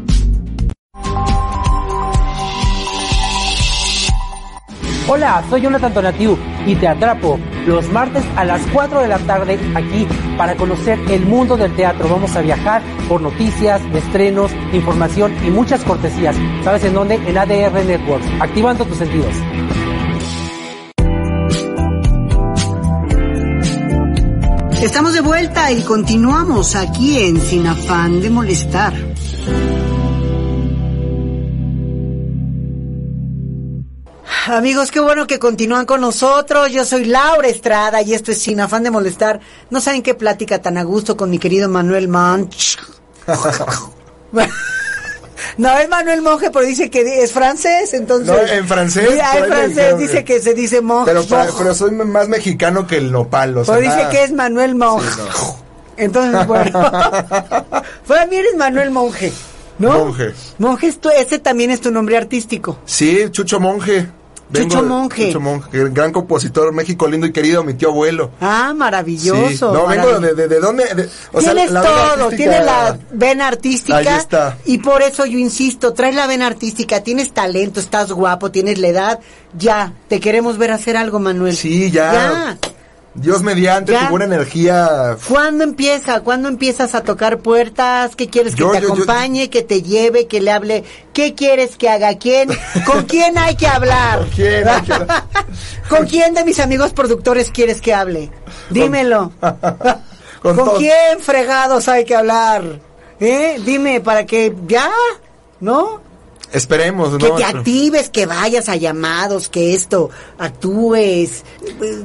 Hola, soy Jonathan Donatiu y te atrapo los martes a las 4 de la tarde aquí para conocer el mundo del teatro. Vamos a viajar por noticias, estrenos, información y muchas cortesías. ¿Sabes en dónde? En ADR Networks, activando tus sentidos. Estamos de vuelta y continuamos aquí en Sin Afán de Molestar. Amigos, qué bueno que continúan con nosotros. Yo soy Laura Estrada y esto es Sin Afán de Molestar. No saben qué plática tan a gusto con mi querido Manuel Manch. (laughs) No es Manuel Monje, pero dice que es francés, entonces. No, en francés, en francés dice que- se dice monje. Pero, soy más mexicano que el nopal, o sea, Pero dice nada. que es Manuel Monje. Entonces, bueno. Para mí eres Manuel Monje, ¿no? Monje. Monje, es tu- ese también es tu nombre artístico. Sí, Chucho Monje. Vengo Chucho de- Monje. Chucho Monje, gran compositor, México lindo y querido, mi tío abuelo. Ah, maravilloso. Sí. No, vengo maravilloso. de, de, de dónde. de- o sea, tienes la todo, tienes la vena artística. Ahí está. Y por eso yo insisto, traes la vena artística, tienes talento, estás guapo, tienes la edad. Ya, te queremos ver hacer algo, Manuel. Sí, ya. Ya. Dios mediante, Ya. tu buena energía. ¿Cuándo empieza? ¿Cuándo empiezas a tocar puertas? ¿Qué quieres que te yo- yo- acompañe, que te lleve, que le hable? ¿Qué quieres que haga? ¿Quién? ¿Con quién hay que hablar? (laughs) ¿Con quién hay que- (laughs) ¿Con quién de mis amigos productores quieres que hable? Dímelo. (laughs) Con ¿Con quién fregados hay que hablar? ¿Eh? Dime, para que ya, ¿no? Esperemos, ¿no? Que te actives, que vayas a llamados, que esto, actúes.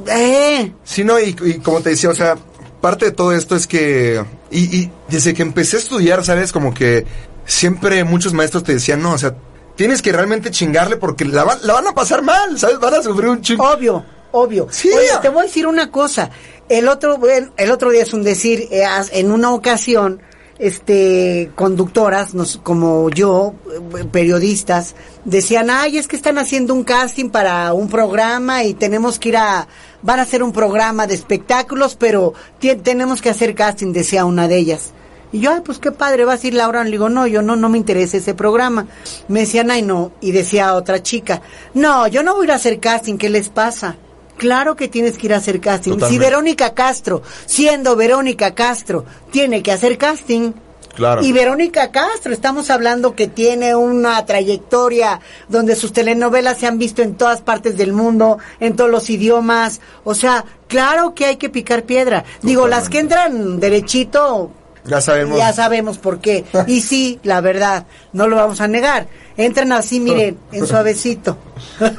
Eh, Sí, no, y, y como te decía, o sea, parte de todo esto es que. Y, y desde que empecé a estudiar, ¿sabes? Como que siempre muchos maestros te decían, no, o sea, tienes que realmente chingarle porque la, va- la van a pasar mal, ¿sabes? Van a sufrir un chingo. obvio, obvio. Sí. Oye, te voy a decir una cosa. El otro, bueno, el otro día es un decir, eh, en una ocasión, este, conductoras, nos, como yo, eh, periodistas, decían, ay, es que están haciendo un casting para un programa y tenemos que ir a, van a hacer un programa de espectáculos, pero tenemos que hacer casting, decía una de ellas. Y yo, ay, pues qué padre, vas a ir Laura. Le digo, no, yo no, no me interesa ese programa. Me decían, ay, no. Y decía otra chica, no, yo no voy a ir a hacer casting, ¿qué les pasa? Claro que tienes que ir a hacer casting. Si. Verónica Castro, siendo Verónica Castro, tiene que hacer casting. Claro. Y Verónica Castro, estamos hablando que tiene una trayectoria donde sus telenovelas se han visto en todas partes del mundo, en todos los idiomas. O sea, claro que hay que picar piedra. Digo, las que entran derechito, Ya sabemos. ya sabemos por qué. (laughs) Y sí, la verdad, no lo vamos a negar. Entran así, miren, en (laughs) suavecito.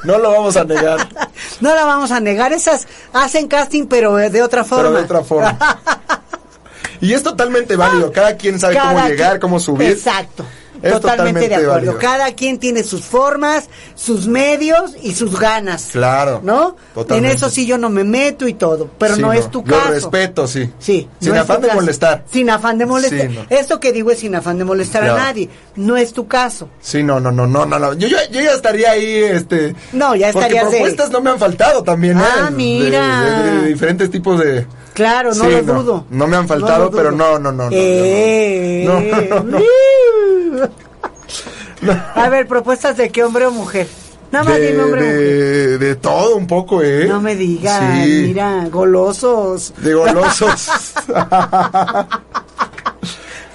No lo vamos a negar, (laughs) No la vamos a negar. Esas hacen casting, pero de otra forma. pero de otra forma. y es totalmente válido, cada quien sabe cómo llegar, cómo subir. Exacto. Es totalmente, de acuerdo. válido. Cada quien tiene sus formas, sus medios y sus ganas. Claro. ¿No? Totalmente. En eso sí yo no me meto y todo, pero Sí, no, es tu Yo caso. respeto, sí. Sí. Sin no afán de molestar. Sin afán de molestar. Sí, no. Esto que digo es sin afán de molestar Claro. a nadie. No es tu caso. Sí, no, no, no, no, no, no. Yo, yo, yo ya estaría ahí, este... No, ya Porque estarías de- propuestas no me han faltado también, ¿eh? Ah, De- mira. De, de- de diferentes tipos de... Claro, no Sí, lo no, dudo. no me han faltado, pero no, no, no, no, Eh, no, no, no, (laughs) A ver, propuestas de qué hombre o mujer. Nada más de, dime hombre o mujer. de, de todo un poco, ¿eh? No me digas, Sí, mira, golosos. de golosos. (laughs)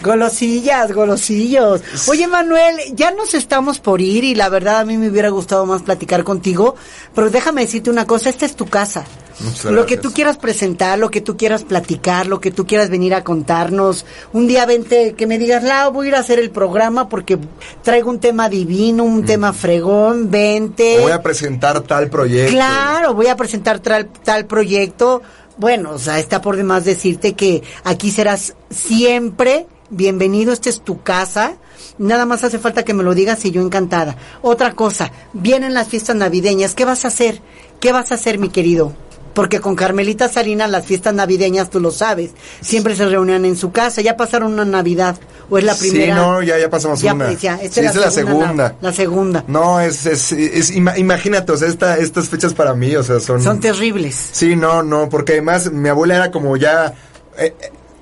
Golosillas, golosillos. Oye, Manuel, ya nos estamos por ir y la verdad a mí me hubiera gustado más platicar contigo, pero déjame decirte una cosa, esta es tu casa. Lo que tú quieras presentar, lo que tú quieras platicar, lo que tú quieras venir a contarnos. Un día vente, que me digas, Lau, voy a ir a hacer el programa porque traigo un tema divino, un tema fregón, vente. Voy a presentar tal proyecto. Claro, voy a presentar tal, tal proyecto. Bueno, o sea, está por demás decirte que aquí serás siempre bienvenido, esta es tu casa. Nada más hace falta que me lo digas y yo encantada. Otra cosa, vienen las fiestas navideñas, ¿qué vas a hacer? ¿Qué vas a hacer, mi querido? Porque con Carmelita Salinas las fiestas navideñas, tú lo sabes, siempre se reunían en su casa. Ya pasaron una Navidad, o es la primera. Sí, no, ya, ya pasamos Ya, una. pues, ya, esta sí, es esa es la segunda. La segunda. No, es, es, es- ima- imagínate, o sea, esta, estas fechas para mí, o sea, son... Son terribles. Sí, no, no, porque además mi abuela era como ya... eh,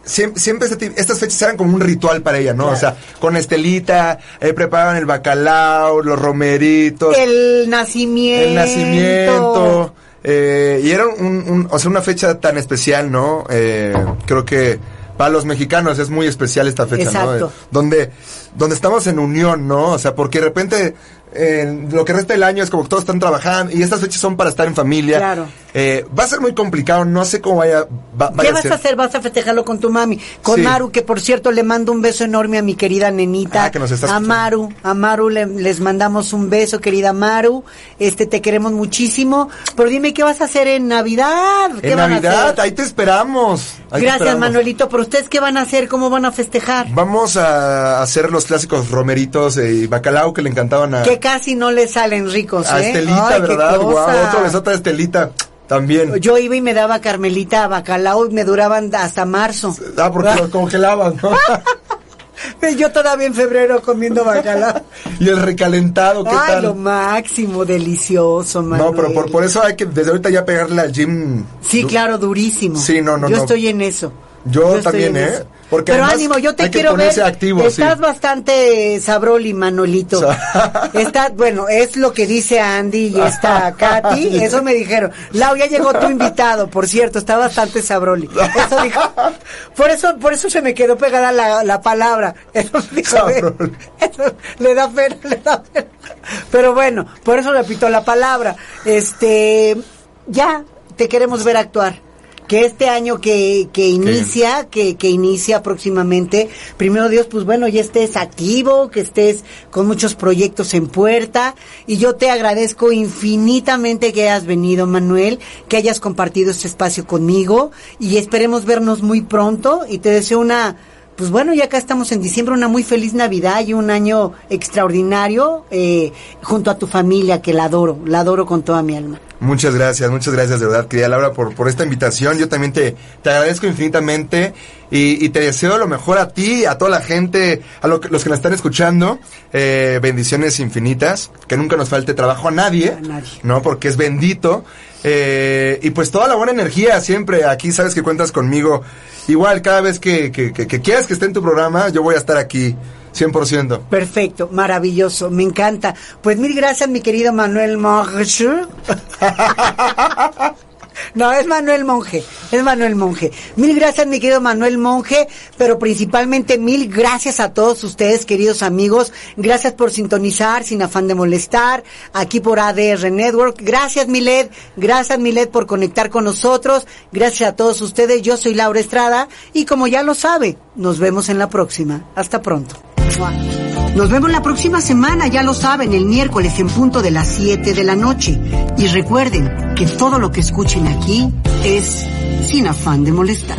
Siempre, siempre este estas fechas eran como un ritual para ella, ¿no? O sea, con Estelita, eh, preparaban el bacalao, los romeritos, El nacimiento. el nacimiento. eh, y era un, un- o sea, una fecha tan especial, ¿no? Eh, creo que para los mexicanos es muy especial esta fecha, Exacto. ¿no? Donde, donde estamos en unión, ¿no? O sea, porque de repente eh, lo que resta del año es como que todos están trabajando y estas fechas son para estar en familia. Claro. Eh, va a ser muy complicado, no sé cómo vaya, va- vaya ¿Qué vas ser. a hacer? ¿Vas a festejarlo con tu mami? Con Sí. Maru, que por cierto le mando un beso enorme a mi querida nenita. Ah, que nos está a escuchando. Maru, a Maru le- les mandamos un beso, querida Maru. Este, te queremos muchísimo. Pero dime, ¿qué vas a hacer en Navidad? ¿Qué En van a Navidad, hacer? ahí te esperamos. ahí te Gracias, esperamos. Manuelito. ¿Pero ustedes qué van a hacer? ¿Cómo van a festejar? Vamos a hacer los clásicos romeritos eh, y bacalao que le encantaban a, Que casi no les salen ricos, a ¿eh? Estelita, Ay, ¿verdad? Guau, otro besote a Estelita también. Yo iba y me daba Carmelita bacalao y me duraban hasta marzo. Ah, porque lo congelaban, ¿no? (laughs) Yo todavía en febrero comiendo bacalao. (laughs) y el recalentado, ¿qué Ay, tal? lo máximo, delicioso, Manuel. No, pero por, por eso hay que desde ahorita ya pegarle al gym. Sí, claro, durísimo. Sí, no, no, Yo no. estoy en eso. Yo también, ¿eh? eso. Porque Pero ánimo, yo te quiero ver. activo, Estás sí. bastante sabroli, Manolito. (laughs) Estás, bueno, es lo que dice Andy y esta (laughs) Katy. Eso me dijeron. Lau, ya llegó tu invitado, por cierto, está bastante sabroli. Eso dijo. (laughs) Por eso, por eso se me quedó pegada la, la palabra. Eso dijo. Sabroli. Eso le da pena, le da pena. Pero bueno, por eso repito la palabra. Este, ya te queremos ver actuar. Que este año que, que inicia, que, que inicia próximamente, primero Dios, pues bueno, ya estés activo, que estés con muchos proyectos en puerta. Y yo te agradezco infinitamente que hayas venido, Manuel, que hayas compartido este espacio conmigo. Y esperemos vernos muy pronto. Y te deseo una, pues bueno, ya acá estamos en diciembre, una muy feliz Navidad y un año extraordinario eh, junto a tu familia, que la adoro, la adoro con toda mi alma. Muchas gracias, muchas gracias de verdad, querida Laura, por, por esta invitación. Yo también te, te agradezco infinitamente y, y te deseo lo mejor a ti, a toda la gente, a lo que- los que nos están escuchando. Eh, bendiciones infinitas, que nunca nos falte trabajo a nadie, ¿no? Porque es bendito. Eh, y pues toda la buena energía siempre, aquí sabes que cuentas conmigo. Igual, cada vez que, que, que- que quieras que esté en tu programa, yo voy a estar aquí, 100%. Perfecto, maravilloso, me encanta. Pues mil gracias, mi querido Manuel Monge. (laughs) No, es Manuel Monje, es Manuel Monje. Mil gracias, mi querido Manuel Monje, pero principalmente mil gracias a todos ustedes, queridos amigos. Gracias por sintonizar, sin afán de molestar, aquí por ADR Network. Gracias, Milet, gracias, Milet, por conectar con nosotros. Gracias a todos ustedes, yo soy Laura Estrada, y como ya lo sabe, nos vemos en la próxima. Hasta pronto. Nos vemos la próxima semana, ya lo saben, el miércoles en punto de las 7 de la noche. Y recuerden que todo lo que escuchen aquí es sin afán de molestar.